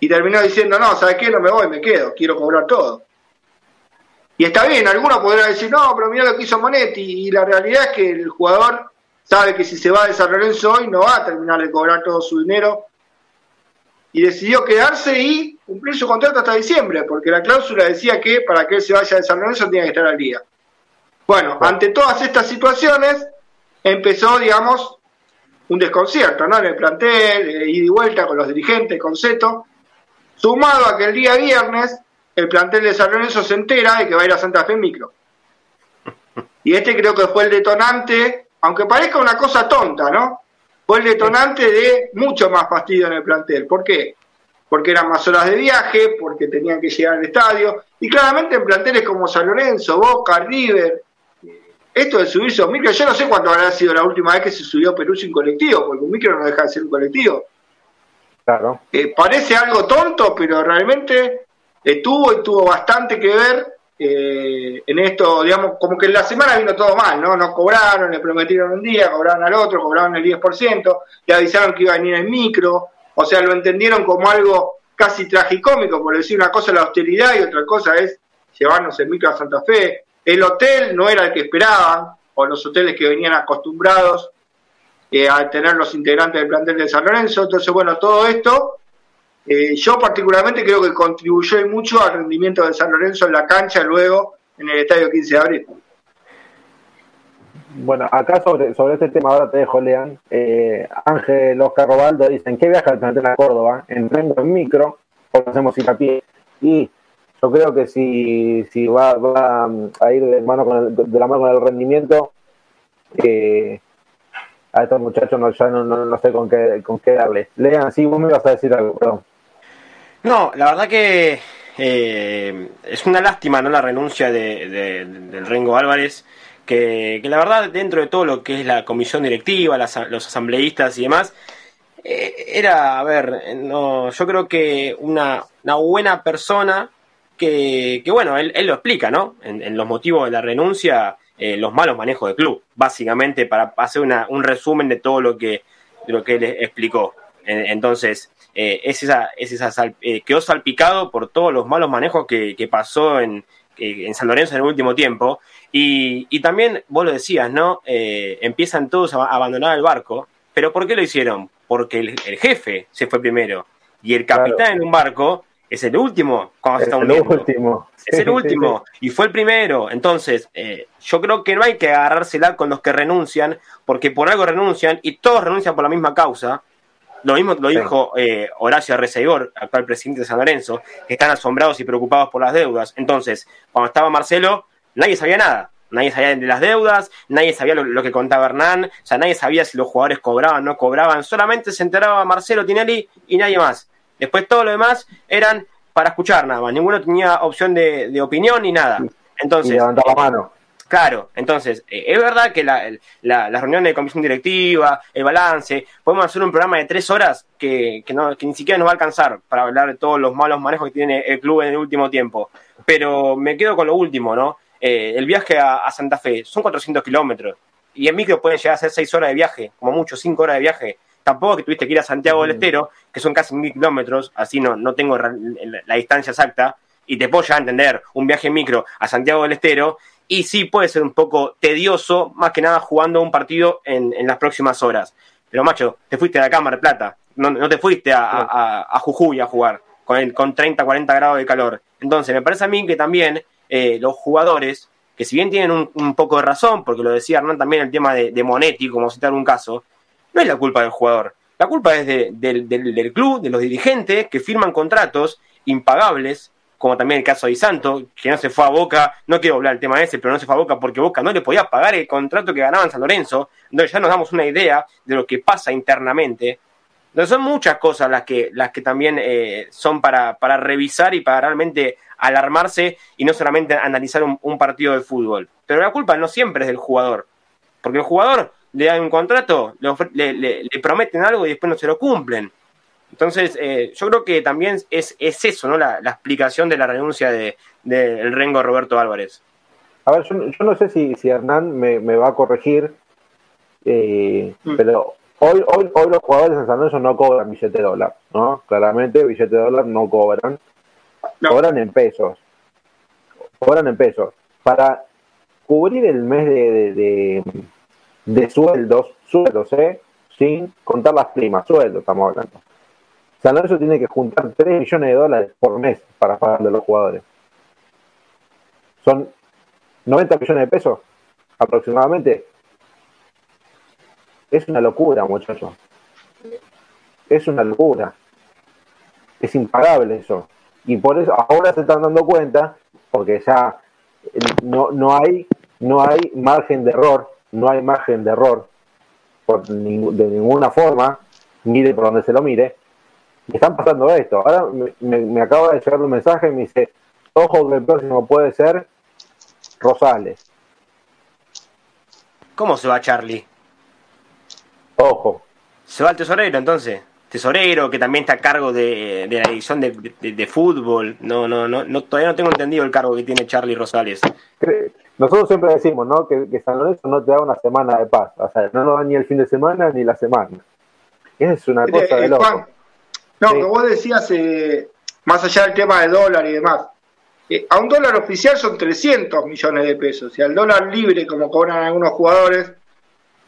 y terminó diciendo, no, ¿sabes qué? No me voy, me quedo, quiero cobrar todo. Y está bien, algunos podrán decir, no, pero mira lo que hizo Monetti. Y la realidad es que el jugador sabe que si se va de San Lorenzo hoy no va a terminar de cobrar todo su dinero. Y decidió quedarse y cumplir su contrato hasta diciembre, porque la cláusula decía que para que él se vaya de San Lorenzo tenía que estar al día. Bueno, ante todas estas situaciones empezó, digamos, un desconcierto, ¿no? En el plantel, eh, ida y vuelta con los dirigentes, con Seto, sumado a que el día viernes el plantel de San Lorenzo se entera de que va a ir a Santa Fe en micro. Y este creo que fue el detonante, aunque parezca una cosa tonta, ¿no? Fue el detonante de mucho más fastidio en el plantel. ¿Por qué? Porque eran más horas de viaje, porque tenían que llegar al estadio. Y claramente en planteles como San Lorenzo, Boca, River, esto de subirse a un micro, yo no sé cuándo habrá sido la última vez que se subió Perú sin colectivo, porque un micro no deja de ser un colectivo. Claro. Eh, parece algo tonto, pero realmente estuvo y tuvo bastante que ver eh, en esto, digamos, como que en la semana vino todo mal, ¿no? No cobraron, le prometieron un día, cobraron al otro, cobraron el 10%, le avisaron que iba a venir el micro, o sea, lo entendieron como algo casi tragicómico, por decir una cosa la austeridad y otra cosa es llevarnos el micro a Santa Fe. El hotel no era el que esperaban, o los hoteles que venían acostumbrados eh, a tener los integrantes del plantel de San Lorenzo. Entonces, bueno, todo esto eh, yo particularmente creo que contribuyó mucho al rendimiento de San Lorenzo en la cancha luego en el estadio 15 de abril. Bueno, acá sobre, sobre este tema ahora te dejo, Lean. Eh, Ángel, Oscar Robaldo dicen, ¿qué viaja al plantel a Córdoba? En tren en micro, o hacemos pie Y yo creo que si, si va, va a ir de, mano con de la mano con el rendimiento, eh, a estos muchachos no, ya no, no, sé con qué, con qué darle. Lean, sí, vos me ibas a decir algo, perdón. No, la verdad que eh, es una lástima no la renuncia de, del Rengo Álvarez, que, la verdad dentro de todo lo que es la comisión directiva, los asambleístas y demás, eh, era, a ver, no, yo creo que una, una buena persona que, que bueno, él, lo explica, ¿no? En, los motivos de la renuncia, eh, los malos manejos del club, básicamente para hacer una, un resumen de todo lo que, lo que él explicó. Entonces, eh, es esa, es esa eh, quedó salpicado por todos los malos manejos que, que pasó en, en San Lorenzo en el último tiempo. Y, y también, vos lo decías, ¿no? empiezan todos a abandonar el barco. ¿Pero por qué lo hicieron? Porque el, el jefe se fue primero. Y el capitán en un barco es el último cuando se está hundiendo. El último. Es el último y fue el primero. Entonces, eh, yo creo que no hay que agarrársela con los que renuncian, porque por algo renuncian y todos renuncian por la misma causa. Lo mismo lo dijo eh, Horacio Arreceigor, actual presidente de San Lorenzo, que están asombrados y preocupados por las deudas. Entonces, cuando estaba Marcelo, nadie sabía nada. Nadie sabía de las deudas, nadie sabía lo, lo que contaba Hernán, o sea, nadie sabía si los jugadores cobraban o no cobraban. Solamente se enteraba Marcelo Tinelli y nadie más. Después todo lo demás eran para escuchar nada más. Ninguno tenía opción de, opinión ni nada. Entonces, y la mano. Claro, entonces, eh, es verdad que la, la, las reuniones de comisión directiva, el balance, podemos hacer un programa de tres horas que, que, no, que ni siquiera nos va a alcanzar para hablar de todos los malos manejos que tiene el club en el último tiempo. Pero me quedo con lo último, ¿no? Eh, el viaje a, a, Santa Fe son 400 kilómetros. Y en micro pueden llegar a ser seis horas de viaje, como mucho, cinco horas de viaje. Tampoco que tuviste que ir a Santiago del Estero, que son casi mil kilómetros, así no, no tengo la distancia exacta, y te puedo ya entender un viaje en micro a Santiago del Estero, y sí puede ser un poco tedioso, más que nada jugando un partido en, las próximas horas. Pero macho, te fuiste a la Cámara de Plata, no, te fuiste a, Jujuy a jugar con, con 30, 40 grados de calor. Entonces, me parece a mí que también eh, los jugadores, que si bien tienen un, poco de razón, porque lo decía Hernán también el tema de, de Monetti, como citar un caso, no es la culpa del jugador. La culpa es del, club, de los dirigentes que firman contratos impagables, como también el caso de Santo, que no se fue a Boca, no quiero hablar del tema ese, pero no se fue a Boca porque Boca no le podía pagar el contrato que ganaba San Lorenzo, entonces ya nos damos una idea de lo que pasa internamente. Entonces son muchas cosas las que, las que también eh, son para, para revisar y para realmente alarmarse y no solamente analizar un, un partido de fútbol. Pero la culpa no siempre es del jugador, porque el jugador le dan un contrato, le, le, prometen algo y después no se lo cumplen. Entonces, eh, yo creo que también es, es eso, ¿no? La, explicación de la renuncia del de, Rengo Roberto Álvarez. A ver, yo, no sé si, si Hernán me, va a corregir, eh, mm. pero hoy, hoy, hoy los jugadores de San Lorenzo no cobran billete de dólar, ¿no? Claramente billete de dólar no cobran, cobran en pesos, cobran en pesos. Para cubrir el mes de de sueldos, sueldos, ¿eh? Sin contar las primas, sueldos estamos hablando. San Lorenzo tiene que juntar 3 millones de dólares por mes para pagarle a los jugadores. Son 90 millones de pesos aproximadamente. Es una locura, muchachos. Es una locura. Es impagable eso. Y por eso ahora se están dando cuenta, porque ya no, no, hay, no hay margen de error no hay margen de error por de ninguna forma, mire por donde se lo mire, y están pasando esto. Ahora me, acaba de llegar un mensaje y me dice, ojo que el próximo puede ser Rosales. ¿Cómo se va Charlie? Ojo. ¿Se va el tesorero entonces? Tesorero, que también está a cargo de, la edición de, fútbol. No, no, no, no, todavía no tengo entendido el cargo que tiene Charlie Rosales. Nosotros siempre decimos, ¿no? Que, San Lorenzo no te da una semana de paz. O sea, no nos da ni el fin de semana ni la semana. Es una cosa de loco. no, que vos decías, eh, más allá del tema del dólar y demás, eh, a un dólar oficial son 300 millones de pesos. Y al dólar libre, como cobran algunos jugadores,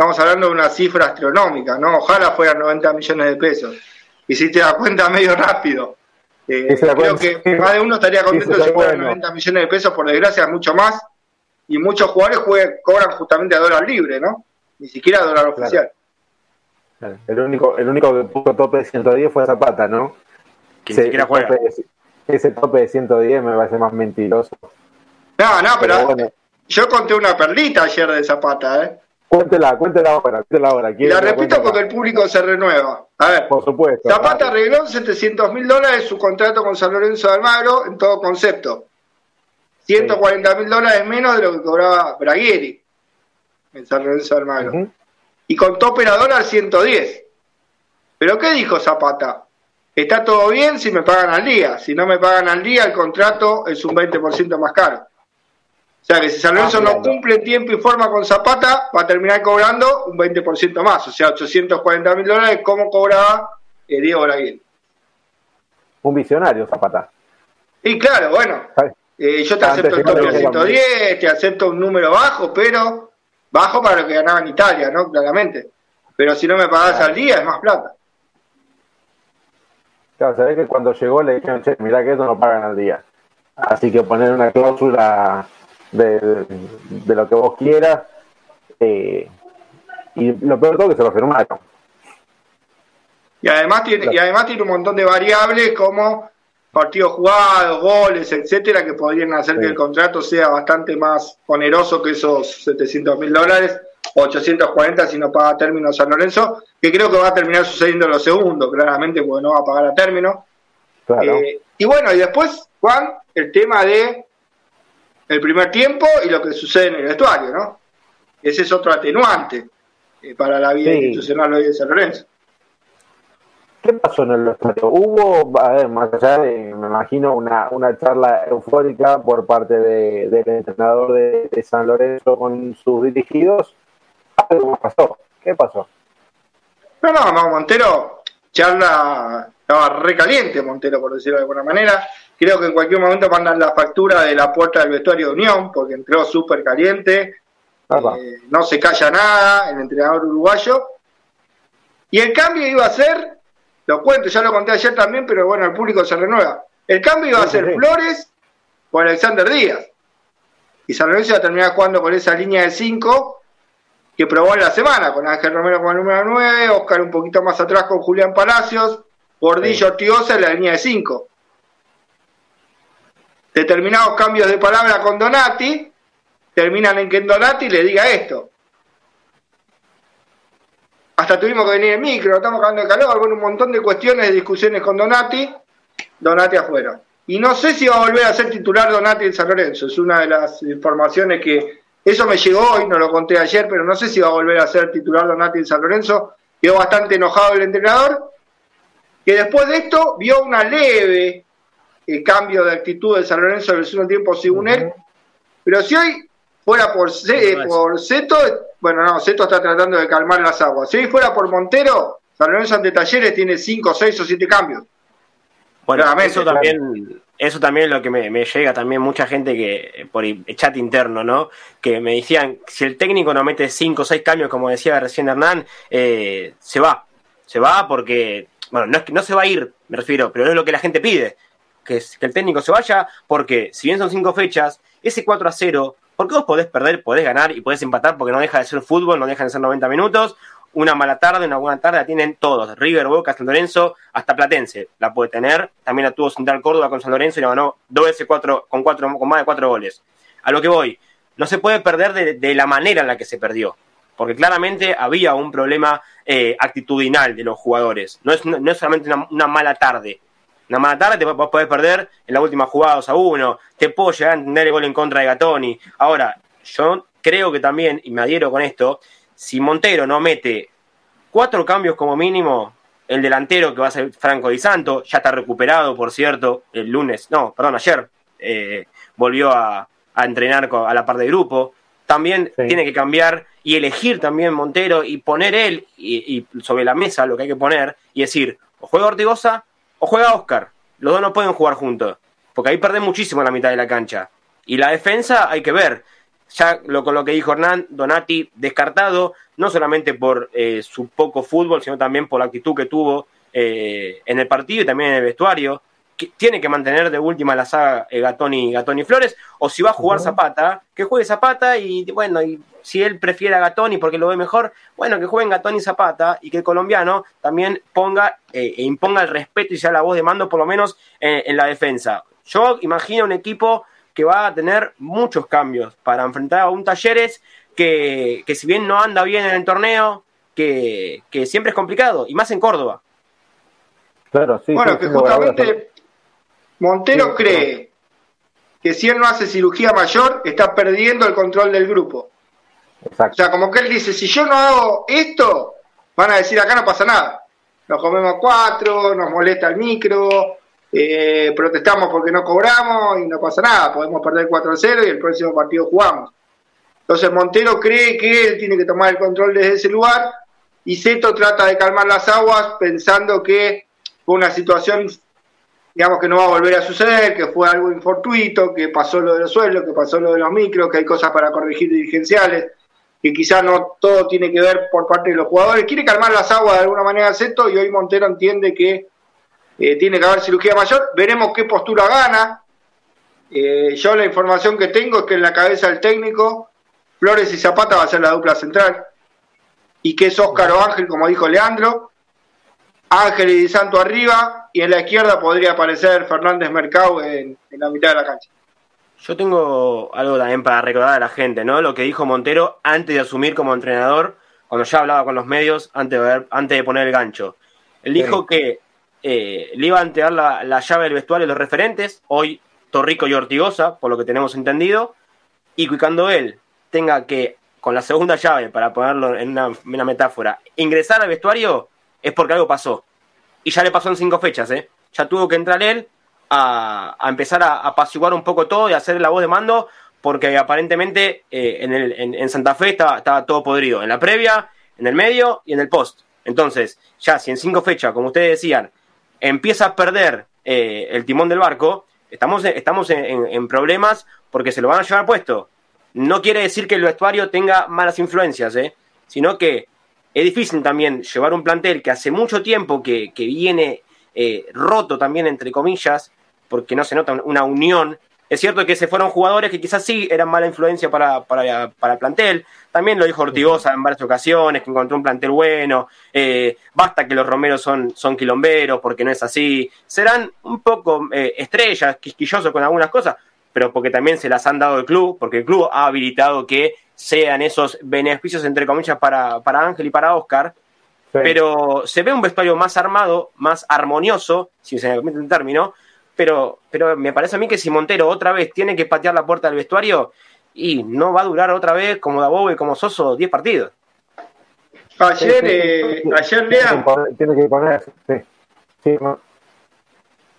estamos hablando de una cifra astronómica, ¿no? Ojalá fueran 90 millones de pesos. Y si te das cuenta medio rápido. Eh, creo que más de uno estaría contento si fueran 90 millones de pesos, por desgracia, mucho más y muchos jugadores cobran justamente a dólar libre, ¿no? Ni siquiera a dólar oficial. El único, el único que puso tope de 110 fue Zapata, ¿no? Que ni siquiera juega. ese tope de 110 me parece más mentiroso. No, no, pero, yo conté una perlita ayer de Zapata, ¿eh? Cuéntela, cuéntela ahora, cuéntela ahora. Y la repito porque el público se renueva. A ver, por supuesto. Zapata arregló 700 mil dólares su contrato con San Lorenzo de Almagro en todo concepto. 140 mil dólares menos de lo que cobraba Braguieri en San Lorenzo de Almagro. Y contó operador al 110. ¿Pero qué dijo Zapata? Está todo bien si me pagan al día. Si no me pagan al día, el contrato es un 20% más caro. O sea que si San Lorenzo ah, no cumple tiempo y forma con Zapata, va a terminar cobrando un 20% más, o sea, 840 mil dólares, como cobraba eh, Diego Braguín. Un visionario, Zapata. Y claro, bueno, eh, yo te acepto el tope 110, te acepto un número bajo, pero bajo para lo que ganaba en Italia, ¿no? Claramente. Pero si no me pagas al día, es más plata. Claro, sabés que cuando llegó le dijeron, che, mirá que esto no pagan al día. Así que poner una cláusula de, lo que vos quieras. Eh, y lo peor de todo es que se lo firmaron. Y además tiene, y además tiene un montón de variables como partidos jugados, goles, etcétera, que podrían hacer que el contrato sea bastante más oneroso que esos 700 mil dólares, 840 si no paga término San Lorenzo, que creo que va a terminar sucediendo lo segundo, claramente, porque no va a pagar a término. Eh, y bueno, y después, Juan, el tema de el primer tiempo y lo que sucede en el vestuario, ¿no? Ese es otro atenuante eh, para la vida institucional hoy de San Lorenzo. ¿Qué pasó en el vestuario? Hubo, a ver, más allá de, me imagino, una, una charla eufórica por parte del entrenador de, San Lorenzo con sus dirigidos. ¿Qué pasó? ¿Qué pasó? No, no, no, Montero, charla, estaba recaliente Montero, por decirlo de alguna manera. Creo que en cualquier momento mandan la factura de la puerta del vestuario de Unión, porque entró súper caliente. Eh, no se calla nada el entrenador uruguayo. Y el cambio iba a ser, lo cuento, ya lo conté ayer también, pero bueno, el público se renueva. El cambio iba a ser Flores por Alexander Díaz. Y San Lorenzo iba a terminar jugando con esa línea de 5 que probó en la semana, con Ángel Romero como el número 9, Oscar un poquito más atrás con Julián Palacios, Gordillo Ortigosa en la línea de 5 determinados cambios de palabra con Donati terminan en que Donati le diga esto. Hasta tuvimos que venir en micro, estamos cagando de calor, bueno, un montón de cuestiones, de discusiones con Donati, Donati afuera. Y no sé si va a volver a ser titular Donati en San Lorenzo, es una de las informaciones que, eso me llegó hoy, no lo conté ayer, pero no sé si va a volver a ser titular Donati en San Lorenzo. Quedó bastante enojado el entrenador, que después de esto vio una leve el cambio de actitud de San Lorenzo en el segundo tiempo según él. Pero si hoy fuera por, por Seto, bueno, no, Seto está tratando de calmar las aguas. Si hoy fuera por Montero, San Lorenzo ante Talleres tiene 5, 6 o 7 cambios. Bueno, eso también, eso también es lo que me, llega también mucha gente que por el chat interno, ¿no? Que me decían, si el técnico no mete 5 o 6 cambios, como decía recién Hernán, eh, se va. Se va porque, bueno, no es que no se va a ir, me refiero, pero no es lo que la gente pide que, el técnico se vaya, porque si bien son cinco fechas, ese 4 a 0, porque vos podés perder, podés ganar y podés empatar porque no deja de ser fútbol, no deja de ser 90 minutos. Una mala tarde, una buena tarde la tienen todos. River, Boca, San Lorenzo, hasta Platense la puede tener. También la tuvo Central Córdoba con San Lorenzo y la ganó dos veces cuatro, con, cuatro, con más de cuatro goles. A lo que voy, no se puede perder de, la manera en la que se perdió porque claramente había un problema eh, actitudinal de los jugadores. No es, no es solamente una, mala tarde, una mala tarde te vos podés perder en la última jugada 2 a 1, te puedo llegar a entender el gol en contra de Gatoni. Ahora, yo creo que también, y me adhiero con esto, si Montero no mete cuatro cambios como mínimo, el delantero que va a ser Franco Di Santo, ya está recuperado, por cierto, el lunes, no, perdón, ayer, eh, volvió a, entrenar a la par de grupo. También tiene que cambiar y elegir también Montero y poner él y, sobre la mesa lo que hay que poner y decir, o juega Ortigosa o juega Oscar. Los dos no pueden jugar juntos, porque ahí perden muchísimo la mitad de la cancha. Y la defensa hay que ver. Ya lo, con lo que dijo Hernán, Donati descartado, no solamente por eh, su poco fútbol, sino también por la actitud que tuvo eh, en el partido y también en el vestuario tiene que mantener de última la saga eh, Gatoni, Gatoni Flores, o si va a jugar Zapata, que juegue Zapata y bueno, y si él prefiere a Gatoni porque lo ve mejor, bueno, que jueguen Gatoni Zapata y que el colombiano también ponga eh, e imponga el respeto y sea la voz de mando por lo menos eh, en la defensa. Yo imagino un equipo que va a tener muchos cambios para enfrentar a un Talleres que, que si bien no anda bien en el torneo, que, que siempre es complicado, y más en Córdoba Claro, sí. Bueno, que justamente Montero cree que si él no hace cirugía mayor, está perdiendo el control del grupo. Exacto. O sea, como que él dice, si yo no hago esto, van a decir acá no pasa nada. Nos comemos cuatro, nos molesta el micro, eh, protestamos porque no cobramos y no pasa nada. Podemos perder 4-0 y el próximo partido jugamos. Entonces Montero cree que él tiene que tomar el control desde ese lugar y Zeto trata de calmar las aguas pensando que fue una situación, digamos, que no va a volver a suceder, que fue algo infortuito, que pasó lo de los suelos, que pasó lo de los micros, que hay cosas para corregir dirigenciales, que quizás no todo tiene que ver por parte de los jugadores. Quiere calmar las aguas de alguna manera Zeto y hoy Montero entiende que eh, tiene que haber cirugía mayor. Veremos qué postura gana. Eh, yo la información que tengo es que en la cabeza del técnico, Flores y Zapata va a ser la dupla central y que es Óscar o Ángel, como dijo Leandro. Ángel y Di Santo arriba, y en la izquierda podría aparecer Fernández Mercado en, la mitad de la cancha. Yo tengo algo también para recordar a la gente, ¿no? Lo que dijo Montero antes de asumir como entrenador, cuando ya hablaba con los medios, antes de, antes de poner el gancho. Él dijo que eh, le iba a entregar la, la, llave del vestuario de los referentes, hoy Torrico y Ortigosa, por lo que tenemos entendido, y cuando él tenga que con la segunda llave, para ponerlo en una, metáfora, ingresar al vestuario es porque algo pasó. Y ya le pasó en cinco fechas, ¿eh? Ya tuvo que entrar él a, empezar a apaciguar un poco todo y hacer la voz de mando, porque aparentemente eh, en, el, en, Santa Fe estaba, todo podrido. En la previa, en el medio y en el post. Entonces, ya si en cinco fechas, como ustedes decían, empieza a perder eh, el timón del barco, estamos, estamos en problemas porque se lo van a llevar puesto no quiere decir que el vestuario tenga malas influencias, ¿eh? sino que es difícil también llevar un plantel que hace mucho tiempo que, viene eh, roto también, entre comillas, porque no se nota una unión. Es cierto que se fueron jugadores que quizás sí eran mala influencia para, para, el plantel. También lo dijo Ortigosa en varias ocasiones, que encontró un plantel bueno. Eh, basta que los romeros son, son quilomberos, porque no es así. Serán un poco eh, estrellas, quisquillosos con algunas cosas, pero porque también se las han dado el club, porque el club ha habilitado que sean esos beneficios, entre comillas, para, para Ángel y para Oscar. Pero se ve un vestuario más armado, más armonioso, si se me permite el término, pero, pero me parece a mí que si Montero otra vez tiene que patear la puerta del vestuario, y no va a durar otra vez como Dabove y como Soso 10 partidos. Ayer, eh, ayer Tiene que poner, sí. sí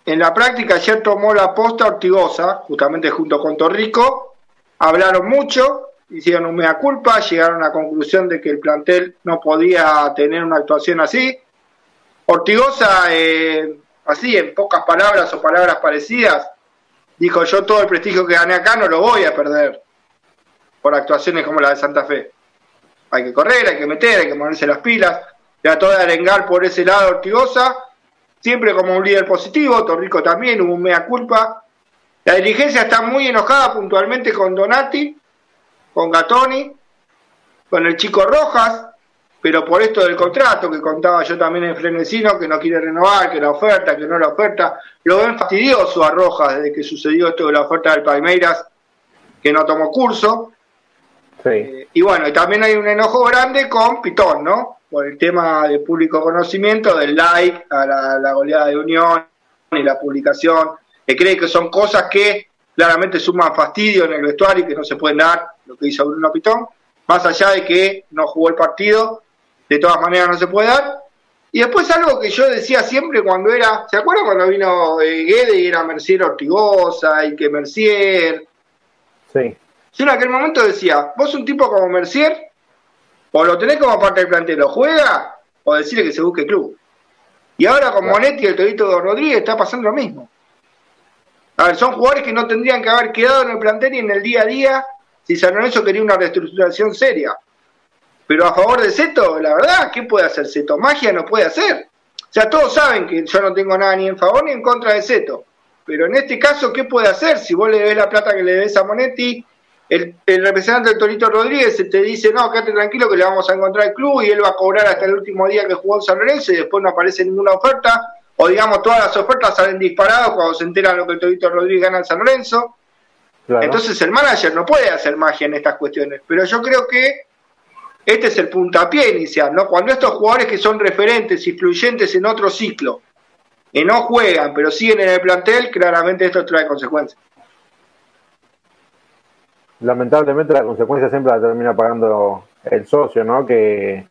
en la práctica ayer tomó la posta Ortigosa, justamente junto con Torrico, hablaron mucho, hicieron un mea culpa, llegaron a la conclusión de que el plantel no podía tener una actuación así. Ortigosa, eh, así en pocas palabras o palabras parecidas, dijo yo todo el prestigio que gané acá no lo voy a perder por actuaciones como la de Santa Fe. Hay que correr, hay que meter, hay que ponerse las pilas. Trató de arengar por ese lado Ortigosa siempre como un líder positivo, Torrico también, hubo un mea culpa. La dirigencia está muy enojada puntualmente con Donati, con Gatoni, con el chico Rojas, pero por esto del contrato que contaba yo también en Frenesino, que no quiere renovar, que la oferta, que no la oferta, lo ven fastidioso a Rojas desde que sucedió esto de la oferta del Palmeiras, que no tomó curso. Eh, y bueno, y también hay un enojo grande con Pitón, ¿no? por el tema de público conocimiento, del like a la, goleada de Unión y la publicación, que cree que son cosas que claramente suman fastidio en el vestuario y que no se pueden dar, lo que hizo Bruno Pitón, más allá de que no jugó el partido, de todas maneras no se puede dar. Y después algo que yo decía siempre cuando era, ¿se acuerdan cuando vino eh, Guede y era Mercier Ortigosa y que Mercier? Sí. Yo en aquel momento decía, vos un tipo como Mercier o lo tenés como parte del plantel, lo juega, o decirle que se busque club. Y ahora con Monetti y el Torito Rodríguez está pasando lo mismo. A ver, son jugadores que no tendrían que haber quedado en el plantel y en el día a día si San Lorenzo quería una reestructuración seria. Pero a favor de Seto, la verdad, ¿qué puede hacer Seto? Magia no puede hacer. O sea, todos saben que yo no tengo nada ni en favor ni en contra de Seto. Pero en este caso, ¿qué puede hacer? Si vos le debes la plata que le debes a Monetti, el, representante del Torito Rodríguez te dice, no, quédate tranquilo que le vamos a encontrar el club y él va a cobrar hasta el último día que jugó en San Lorenzo y después no aparece ninguna oferta, o digamos todas las ofertas salen disparadas cuando se enteran lo que el Torito Rodríguez gana en San Lorenzo. Entonces el manager no puede hacer magia en estas cuestiones, pero yo creo que este es el puntapié inicial, ¿no? Cuando estos jugadores que son referentes, influyentes en otro ciclo, y no juegan, pero siguen en el plantel, claramente esto trae consecuencias. Lamentablemente la consecuencia siempre la termina pagando el socio, ¿no? Que,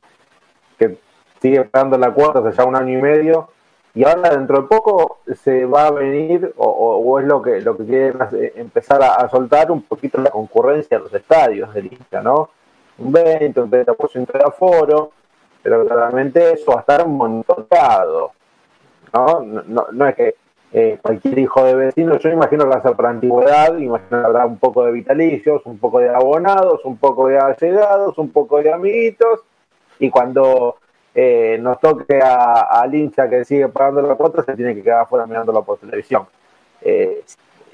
que sigue pagando la cuota hace ya un año y medio y ahora dentro de poco se va a venir o, es lo que lo que quiere empezar a, soltar un poquito la concurrencia a los estadios de lista, ¿no? Un 20, un 30% de aforo, pero claramente eso va a estar montoneado, ¿no? No, no, es que eh, cualquier hijo de vecino, yo imagino que va a antigüedad, imagino que habrá un poco de vitalicios, un poco de abonados, un poco de allegados, un poco de amiguitos, y cuando eh, nos toque al hincha que sigue pagando la cuota, se tiene que quedar afuera mirándolo por televisión. Eh,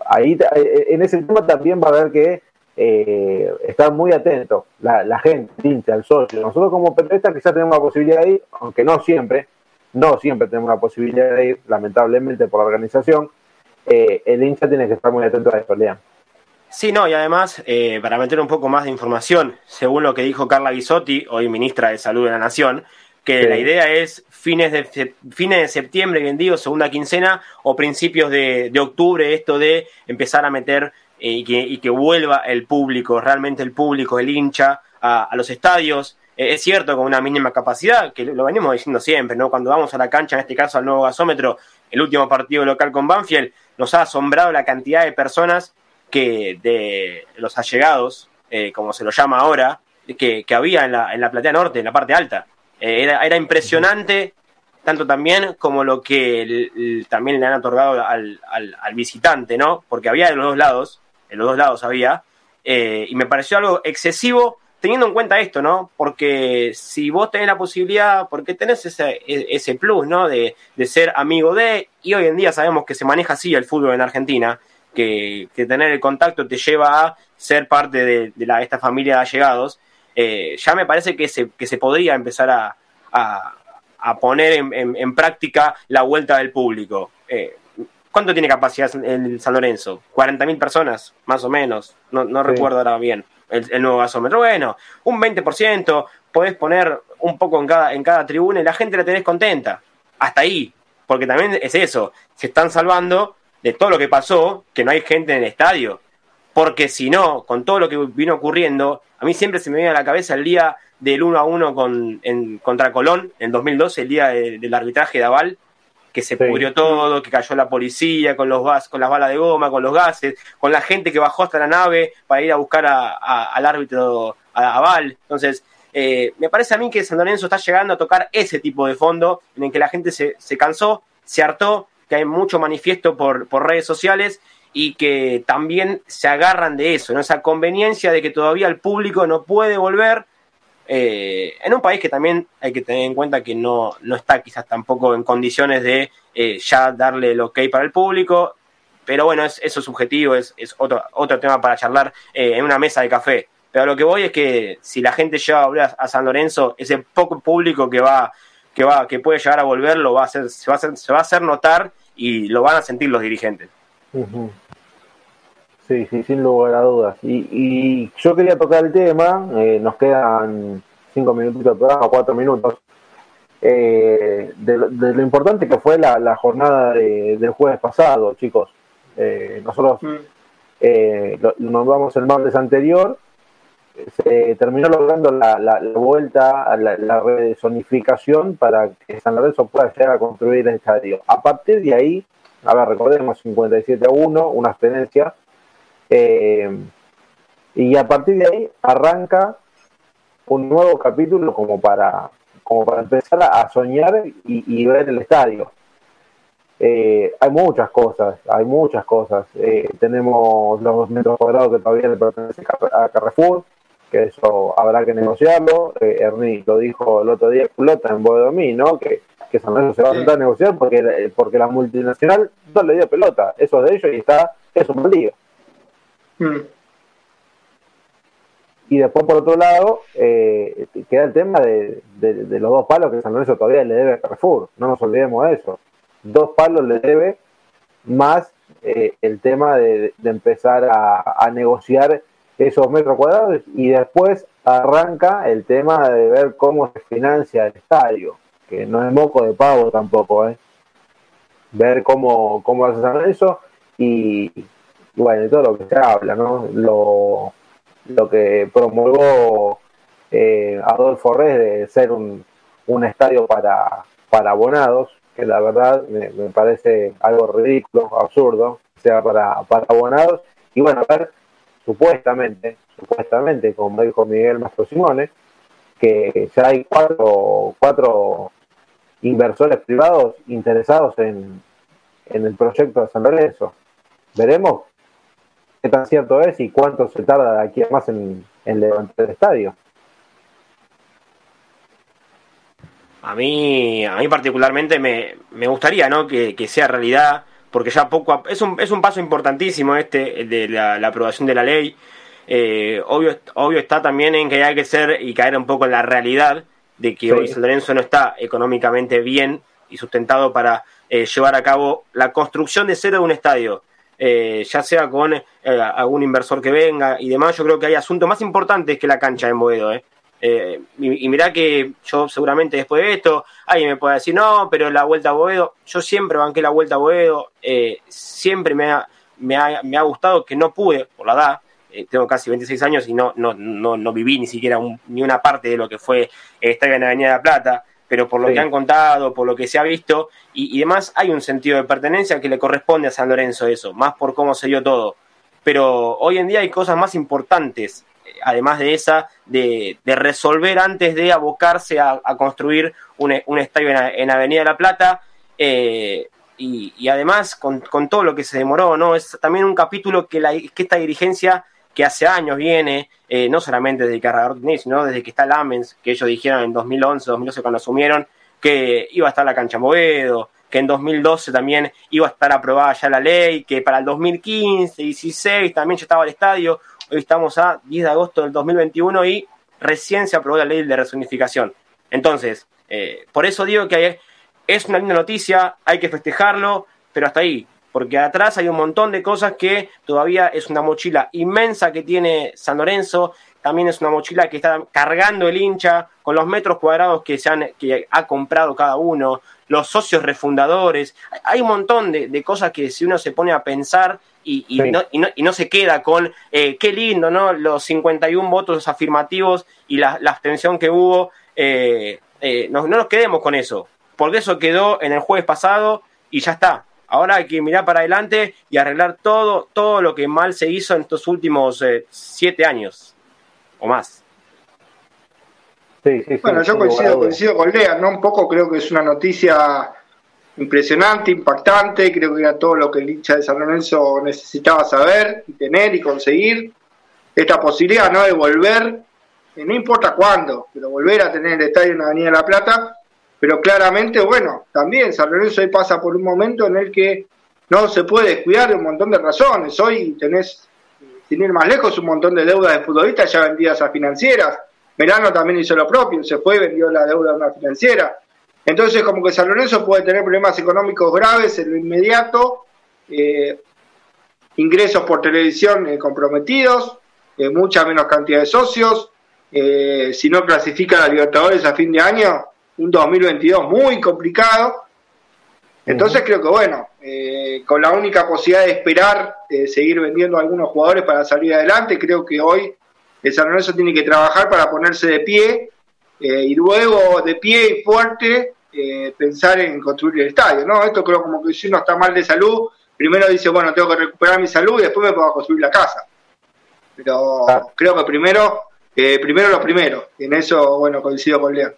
ahí, en ese tema también va a haber que eh, estar muy atento la, gente, el hincha, el socio. Nosotros como periodistas quizás tenemos la posibilidad de ir, aunque no siempre, no siempre tenemos la posibilidad de ir, lamentablemente por la organización, el hincha tiene que estar muy atento a la pelea. Sí, no, y además, para meter un poco más de información, según lo que dijo Carla Bisotti, hoy ministra de Salud de la Nación, que la idea es fines de, fines de septiembre, bien digo, segunda quincena o principios de, octubre, esto de empezar a meter eh, y, que, y, que, vuelva el público, realmente el público, el hincha, a, los estadios. Eh, es cierto, con una mínima capacidad, que lo venimos diciendo siempre, ¿no? Cuando vamos a la cancha, en este caso al nuevo gasómetro, el último partido local con Banfield, nos ha asombrado la cantidad de personas que de los allegados, eh, como se lo llama ahora, que, que había en la, en la platea norte, en la parte alta. Eh, era, era, impresionante, tanto también como lo que también le han otorgado al, al, visitante, ¿no? Porque había de los dos lados, los dos lados había, eh, y me pareció algo excesivo teniendo en cuenta esto, ¿no? Porque si vos tenés la posibilidad, porque tenés ese, ese plus, ¿no? De, de, ser amigo de, y hoy en día sabemos que se maneja así el fútbol en Argentina, que, que tener el contacto te lleva a ser parte de, de la, esta familia de allegados, eh, ya me parece que se, que se podría empezar a, a, poner en, en, práctica la vuelta del público. Eh, ¿Cuánto tiene capacidad en San Lorenzo? ¿40.000 personas, más o menos? No, no recuerdo ahora bien el, nuevo gasómetro. Bueno, un 20%, podés poner un poco en cada, en cada tribuna y la gente la tenés contenta. Hasta ahí, porque también es eso, se están salvando de todo lo que pasó, que no hay gente en el estadio. Porque si no, con todo lo que vino ocurriendo, a mí siempre se me viene a la cabeza el día del 1 a 1 con, en, contra Colón, en 2012, el día del arbitraje de Aval, que se pudrió todo, que cayó la policía con, los con las balas de goma, con los gases, con la gente que bajó hasta la nave para ir a buscar al árbitro a Aval. Entonces, eh, me parece a mí que San Lorenzo está llegando a tocar ese tipo de fondo en el que la gente se, se cansó, se hartó, que hay mucho manifiesto por, por redes sociales y que también se agarran de eso, ¿no? esa conveniencia de que todavía el público no puede volver eh, en un país que también hay que tener en cuenta que no, no está quizás tampoco en condiciones de eh, ya darle el ok para el público, pero bueno, es, eso es subjetivo, es, es otro, otro tema para charlar eh, en una mesa de café. Pero lo que voy es que si la gente lleva a volver a San Lorenzo, ese poco público que va, que va, que puede llegar a volver, lo va a hacer, se va a hacer, se va a hacer notar y lo van a sentir los dirigentes. Sí, sí, sin lugar a dudas. Y, y yo quería tocar el tema, eh, nos quedan cinco minutos de programa, cuatro minutos, eh, de, lo importante que fue la, jornada del jueves pasado, chicos. Eh, nosotros mm. nos vamos el martes anterior, se terminó logrando la, la, vuelta a la, la resonificación para que San Lorenzo pueda llegar a construir el estadio. A partir de ahí, a ver, recordemos 57 a 1, una experiencia eh, y a partir de ahí arranca un nuevo capítulo como para, como para empezar a, soñar y, ver el estadio. Eh, hay muchas cosas, hay muchas cosas. Eh, tenemos los metros cuadrados que todavía le pertenecen a Carrefour, que eso habrá que negociarlo. Eh, Ernie lo dijo el otro día, Culota en Bodomí, ¿no? Que, que San se va a sentar a negociar porque, porque la multinacional no le dio pelota. Eso es de ellos y está, es un lío. Mm. Y después, por otro lado, eh, queda el tema de, los dos palos que San Lorenzo todavía le debe a Carrefour. No nos olvidemos de eso. Dos palos le debe, más eh, el tema de, empezar a, negociar esos metros cuadrados y después arranca el tema de ver cómo se financia el estadio, que no es moco de pago tampoco. ¿eh? ver cómo, cómo hacer eso y, bueno, todo lo que se habla, ¿no? Lo, lo que promulgó eh, Adolfo Reyes de ser un, un estadio para, para abonados, que la verdad me, parece algo ridículo, absurdo, sea para, para abonados. Y bueno, a ver, supuestamente, supuestamente, como dijo Miguel Mastro Simone, que ya hay cuatro, cuatro inversores privados interesados en, en el proyecto de San Lorenzo. Veremos qué tan cierto es y cuánto se tarda de aquí a más en, en levantar el estadio. A mí, a mí particularmente me, me gustaría ¿no? que, sea realidad, porque ya poco es, un, es un paso importantísimo este de la, aprobación de la ley. Eh, obvio, obvio está también en que hay que ser y caer un poco en la realidad de que hoy San Lorenzo no está económicamente bien y sustentado para eh, llevar a cabo la construcción de cero de un estadio. Eh, ya sea con algún inversor que venga y demás, yo creo que hay asuntos más importantes que la cancha de Moedo. ¿eh? Eh, y, mirá que yo seguramente después de esto, alguien me puede decir, no, pero la vuelta a Boedo, yo siempre banqué la vuelta a Boedo, eh, siempre me ha, me, ha, me ha gustado que no pude, por la edad, eh, tengo casi 26 años y no, no, no, no viví ni siquiera ni una parte de lo que fue estadio en Avenida de la Plata, pero por lo que han contado, por lo que se ha visto y, y demás, hay un sentido de pertenencia que le corresponde a San Lorenzo eso, más por cómo se dio todo. Pero hoy en día hay cosas más importantes además de esa, de, resolver antes de abocarse a, construir un, estadio en, Avenida de la Plata. Eh, y, además, con, todo lo que se demoró, ¿no? Es también un capítulo que, la, que esta dirigencia que hace años viene, eh, no solamente desde que Arrador sino desde que está Lamens, que ellos dijeron en 2011, 2012 cuando asumieron, que iba a estar la cancha Moedo, que en 2012 también iba a estar aprobada ya la ley, que para el 2015, 16 también ya estaba el estadio. Hoy estamos a 10 de agosto del 2021 y recién se aprobó la ley de resonificación. Entonces, eh, por eso digo que es una linda noticia, hay que festejarlo, pero hasta ahí, porque atrás hay un montón de cosas que todavía es una mochila inmensa que tiene San Lorenzo, también es una mochila que está cargando el hincha con los metros cuadrados que, se han, que ha comprado cada uno, los socios refundadores, hay un montón de, de cosas que si uno se pone a pensar y, no, y, no, se queda con eh, qué lindo, ¿no? Los 51 votos afirmativos y la, abstención que hubo. Eh, eh, no, nos quedemos con eso, porque eso quedó en el jueves pasado y ya está. Ahora hay que mirar para adelante y arreglar todo, todo lo que mal se hizo en estos últimos siete años o más. Sí, sí, bueno, yo coincido, coincido con Lea, ¿no? Un poco creo que es una noticia impresionante, impactante, creo que era todo lo que el hincha de San Lorenzo necesitaba saber y tener y conseguir. Esta posibilidad ¿no? de volver, eh, no importa cuándo, pero volver a tener el estadio en la Avenida de la Plata, pero claramente, bueno, también San Lorenzo hoy pasa por un momento en el que no se puede descuidar de un montón de razones. Hoy tenés, sin ir más lejos, un montón de deudas de futbolistas ya vendidas a financieras. Merano también hizo lo propio, se fue y vendió la deuda a una financiera. Entonces, como que San Lorenzo puede tener problemas económicos graves en lo inmediato, eh, ingresos por televisión eh, comprometidos, eh, mucha menos cantidad de socios, si no clasifica a Libertadores a fin de año, un 2022 muy complicado. Entonces creo que bueno, con la única posibilidad de esperar seguir vendiendo a algunos jugadores para salir adelante, creo que hoy el San Lorenzo tiene que trabajar para ponerse de pie y luego de pie y fuerte eh, pensar en construir el estadio, ¿no? Esto creo como que si uno está mal de salud, primero dice, bueno, tengo que recuperar mi salud y después me puedo construir la casa. Pero ah. creo que primero, eh, primero lo primero. Y en eso, bueno, coincido con León.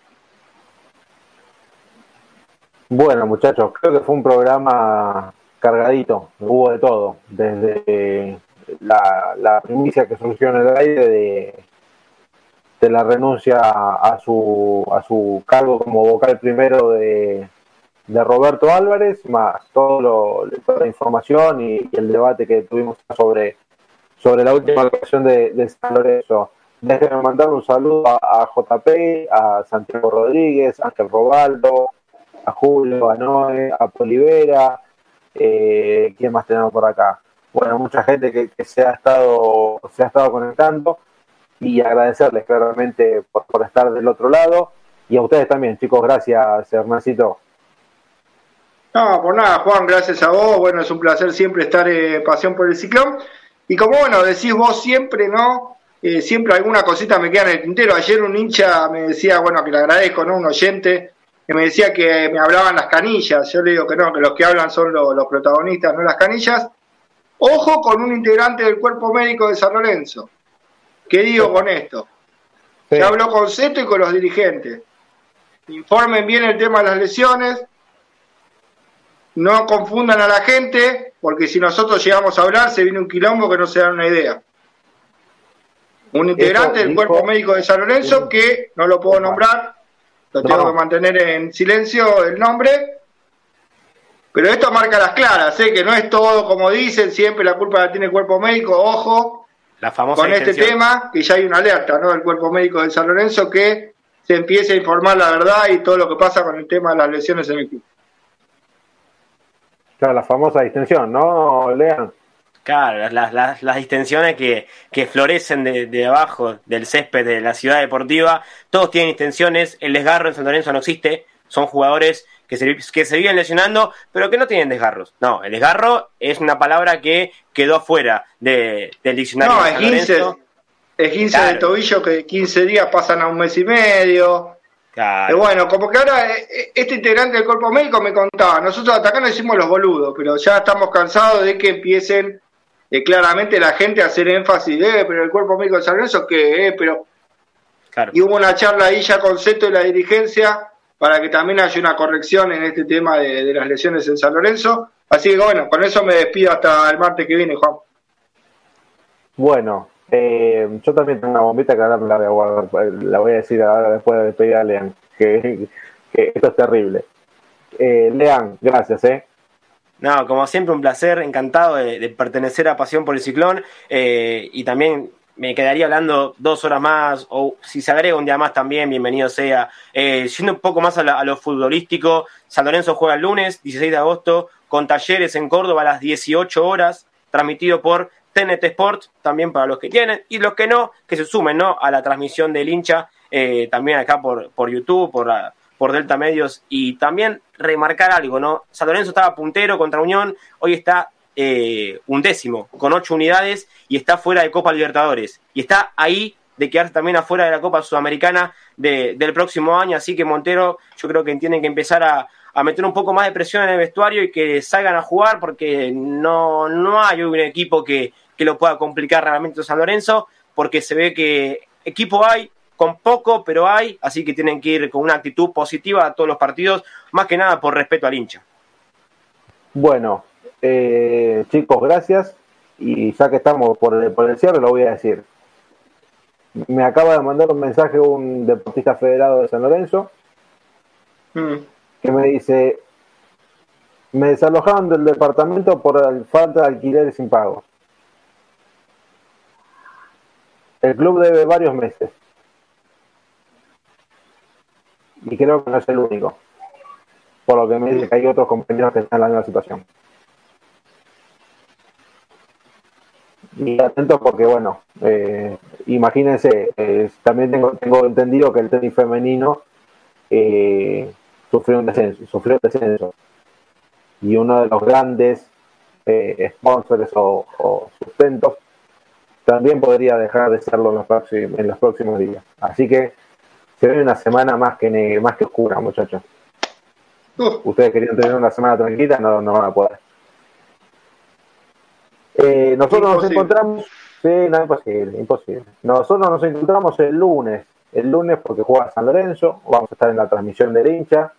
Bueno, muchachos, creo que fue un programa cargadito, hubo de todo, desde la, la primicia que surgió en el aire de de la renuncia a su, a su cargo como vocal primero de, de Roberto Álvarez, más todo lo, toda la información y, el debate que tuvimos sobre, sobre la última actuación de, de San Lorenzo. Déjenme mandar un saludo a, JP, a Santiago Rodríguez, a Ángel Robaldo, a Julio, a Noé, a Polivera, eh, ¿quién más tenemos por acá? Bueno, mucha gente que, se ha estado, se ha estado conectando y agradecerles claramente por, por estar del otro lado y a ustedes también, chicos, gracias, Hernancito. No, por nada, Juan, gracias a vos. Bueno, es un placer siempre estar en Pasión por el Ciclón. Y como bueno, decís vos siempre, ¿no? Eh, siempre alguna cosita me queda en el tintero. Ayer un hincha me decía, bueno, que le agradezco, ¿no? Un oyente que me decía que me hablaban las canillas. Yo le digo que no, que los que hablan son los, protagonistas, no las canillas. Ojo con un integrante del cuerpo médico de San Lorenzo. ¿Qué digo con esto? Se habló con Seto y con los dirigentes. Informen bien el tema de las lesiones. No confundan a la gente, porque si nosotros llegamos a hablar, se viene un quilombo que no se dan una idea. Un integrante del cuerpo médico de San Lorenzo que no lo puedo nombrar lo tengo que mantener en silencio el nombre. Pero esto marca las claras, ¿eh? que no es todo como dicen, siempre la culpa la tiene el cuerpo médico, ojo, la famosa con este tema, que ya hay una alerta ¿no? del cuerpo médico de San Lorenzo que se empiece a informar la verdad y todo lo que pasa con el tema de las lesiones en el club. Claro, la famosa distensión, ¿no, Lean? Claro, las, las, las distensiones que, que florecen de, de, abajo del césped de la ciudad deportiva, todos tienen distensiones, el desgarro en San Lorenzo no existe, son jugadores que se, que se viven lesionando, pero que no tienen desgarros. No, el desgarro es una palabra que quedó afuera de, del diccionario no, de San Lorenzo. Es 15 de tobillo que 15 días pasan a un mes y medio. Claro. Pero bueno, como que ahora eh, eh, este integrante del cuerpo médico me contaba, nosotros hasta acá no decimos los boludos, pero ya estamos cansados de que empiecen eh, claramente la gente hacer énfasis de, pero el cuerpo médico de San Lorenzo, que, eh, pero... Y hubo una charla ahí ya con Seto y la dirigencia para que también haya una corrección en este tema de, las lesiones en San Lorenzo. Así que bueno, con eso me despido hasta el martes que viene, Juan. Bueno, eh, yo también tengo una bombita que ahora me la voy a guardar, la voy a decir ahora después de despedir a Lean, que, que esto es terrible. Eh, Lean, gracias, ¿eh? No, como siempre, un placer, encantado de, pertenecer a Pasión por el Ciclón eh, y también me quedaría hablando dos horas más, o si se agrega un día más también, bienvenido sea. Eh, yendo un poco más a, lo futbolístico, San Lorenzo juega el lunes, 16 de agosto, con talleres en Córdoba a las 18 horas, transmitido por TNT Sport, también para los que tienen, y los que no, que se sumen ¿no? a la transmisión del hincha, eh, también acá por, por YouTube, por, la, por Delta Medios y también remarcar algo, ¿no? San Lorenzo estaba puntero contra Unión, hoy está eh, un décimo con ocho unidades y está fuera de Copa Libertadores y está ahí de quedarse también afuera de la Copa Sudamericana del próximo año, así que Montero yo creo que tienen que empezar a, a, meter un poco más de presión en el vestuario y que salgan a jugar porque no, no hay un equipo que, que lo pueda complicar realmente San Lorenzo, porque se ve que equipo hay, con poco, pero hay, así que tienen que ir con una actitud positiva a todos los partidos, más que nada por respeto al hincha. Bueno, eh, chicos, gracias. Y ya que estamos por el, por el cierre, lo voy a decir. Me acaba de mandar un mensaje un deportista federado de San Lorenzo mm. que me dice, me desalojaron del departamento por falta de alquileres sin pago. El club debe varios meses. Y creo que no es el único. Por lo que me dice que hay otros compañeros que están en la misma situación. Y atento porque, bueno, eh, imagínense, eh, también tengo, tengo entendido que el tenis femenino eh, sufrió un descenso, sufrió un descenso. Y uno de los grandes sponsors o, sustentos también podría dejar de serlo en los próximos días. Así que se ve una semana más que más que oscura, muchachos. Ustedes querían tener una semana tranquila, no, no van a poder. Eh, nosotros nos encontramos, sí, no, imposible, imposible. Nosotros nos encontramos el lunes, el lunes porque juega San Lorenzo, vamos a estar en la transmisión del hincha,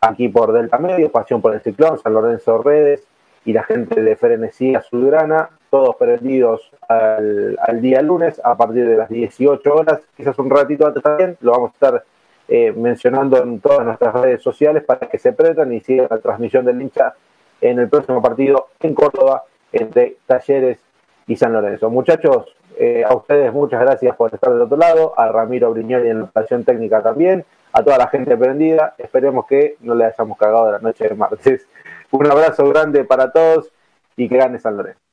aquí por Delta Medio, Pasión por el Ciclón, San Lorenzo Redes y la gente de Frenesí Azulgrana todos prendidos al, día lunes a partir de las 18 horas, quizás un ratito antes también, lo vamos a estar eh, mencionando en todas nuestras redes sociales para que se prendan y sigan la transmisión del hincha en el próximo partido en Córdoba entre Talleres y San Lorenzo. Muchachos, eh, a ustedes muchas gracias por estar del otro lado, a Ramiro Briñoli en la operación técnica también, a toda la gente prendida, esperemos que no le hayamos cagado de la noche de martes. Un abrazo grande para todos y que gane San Lorenzo.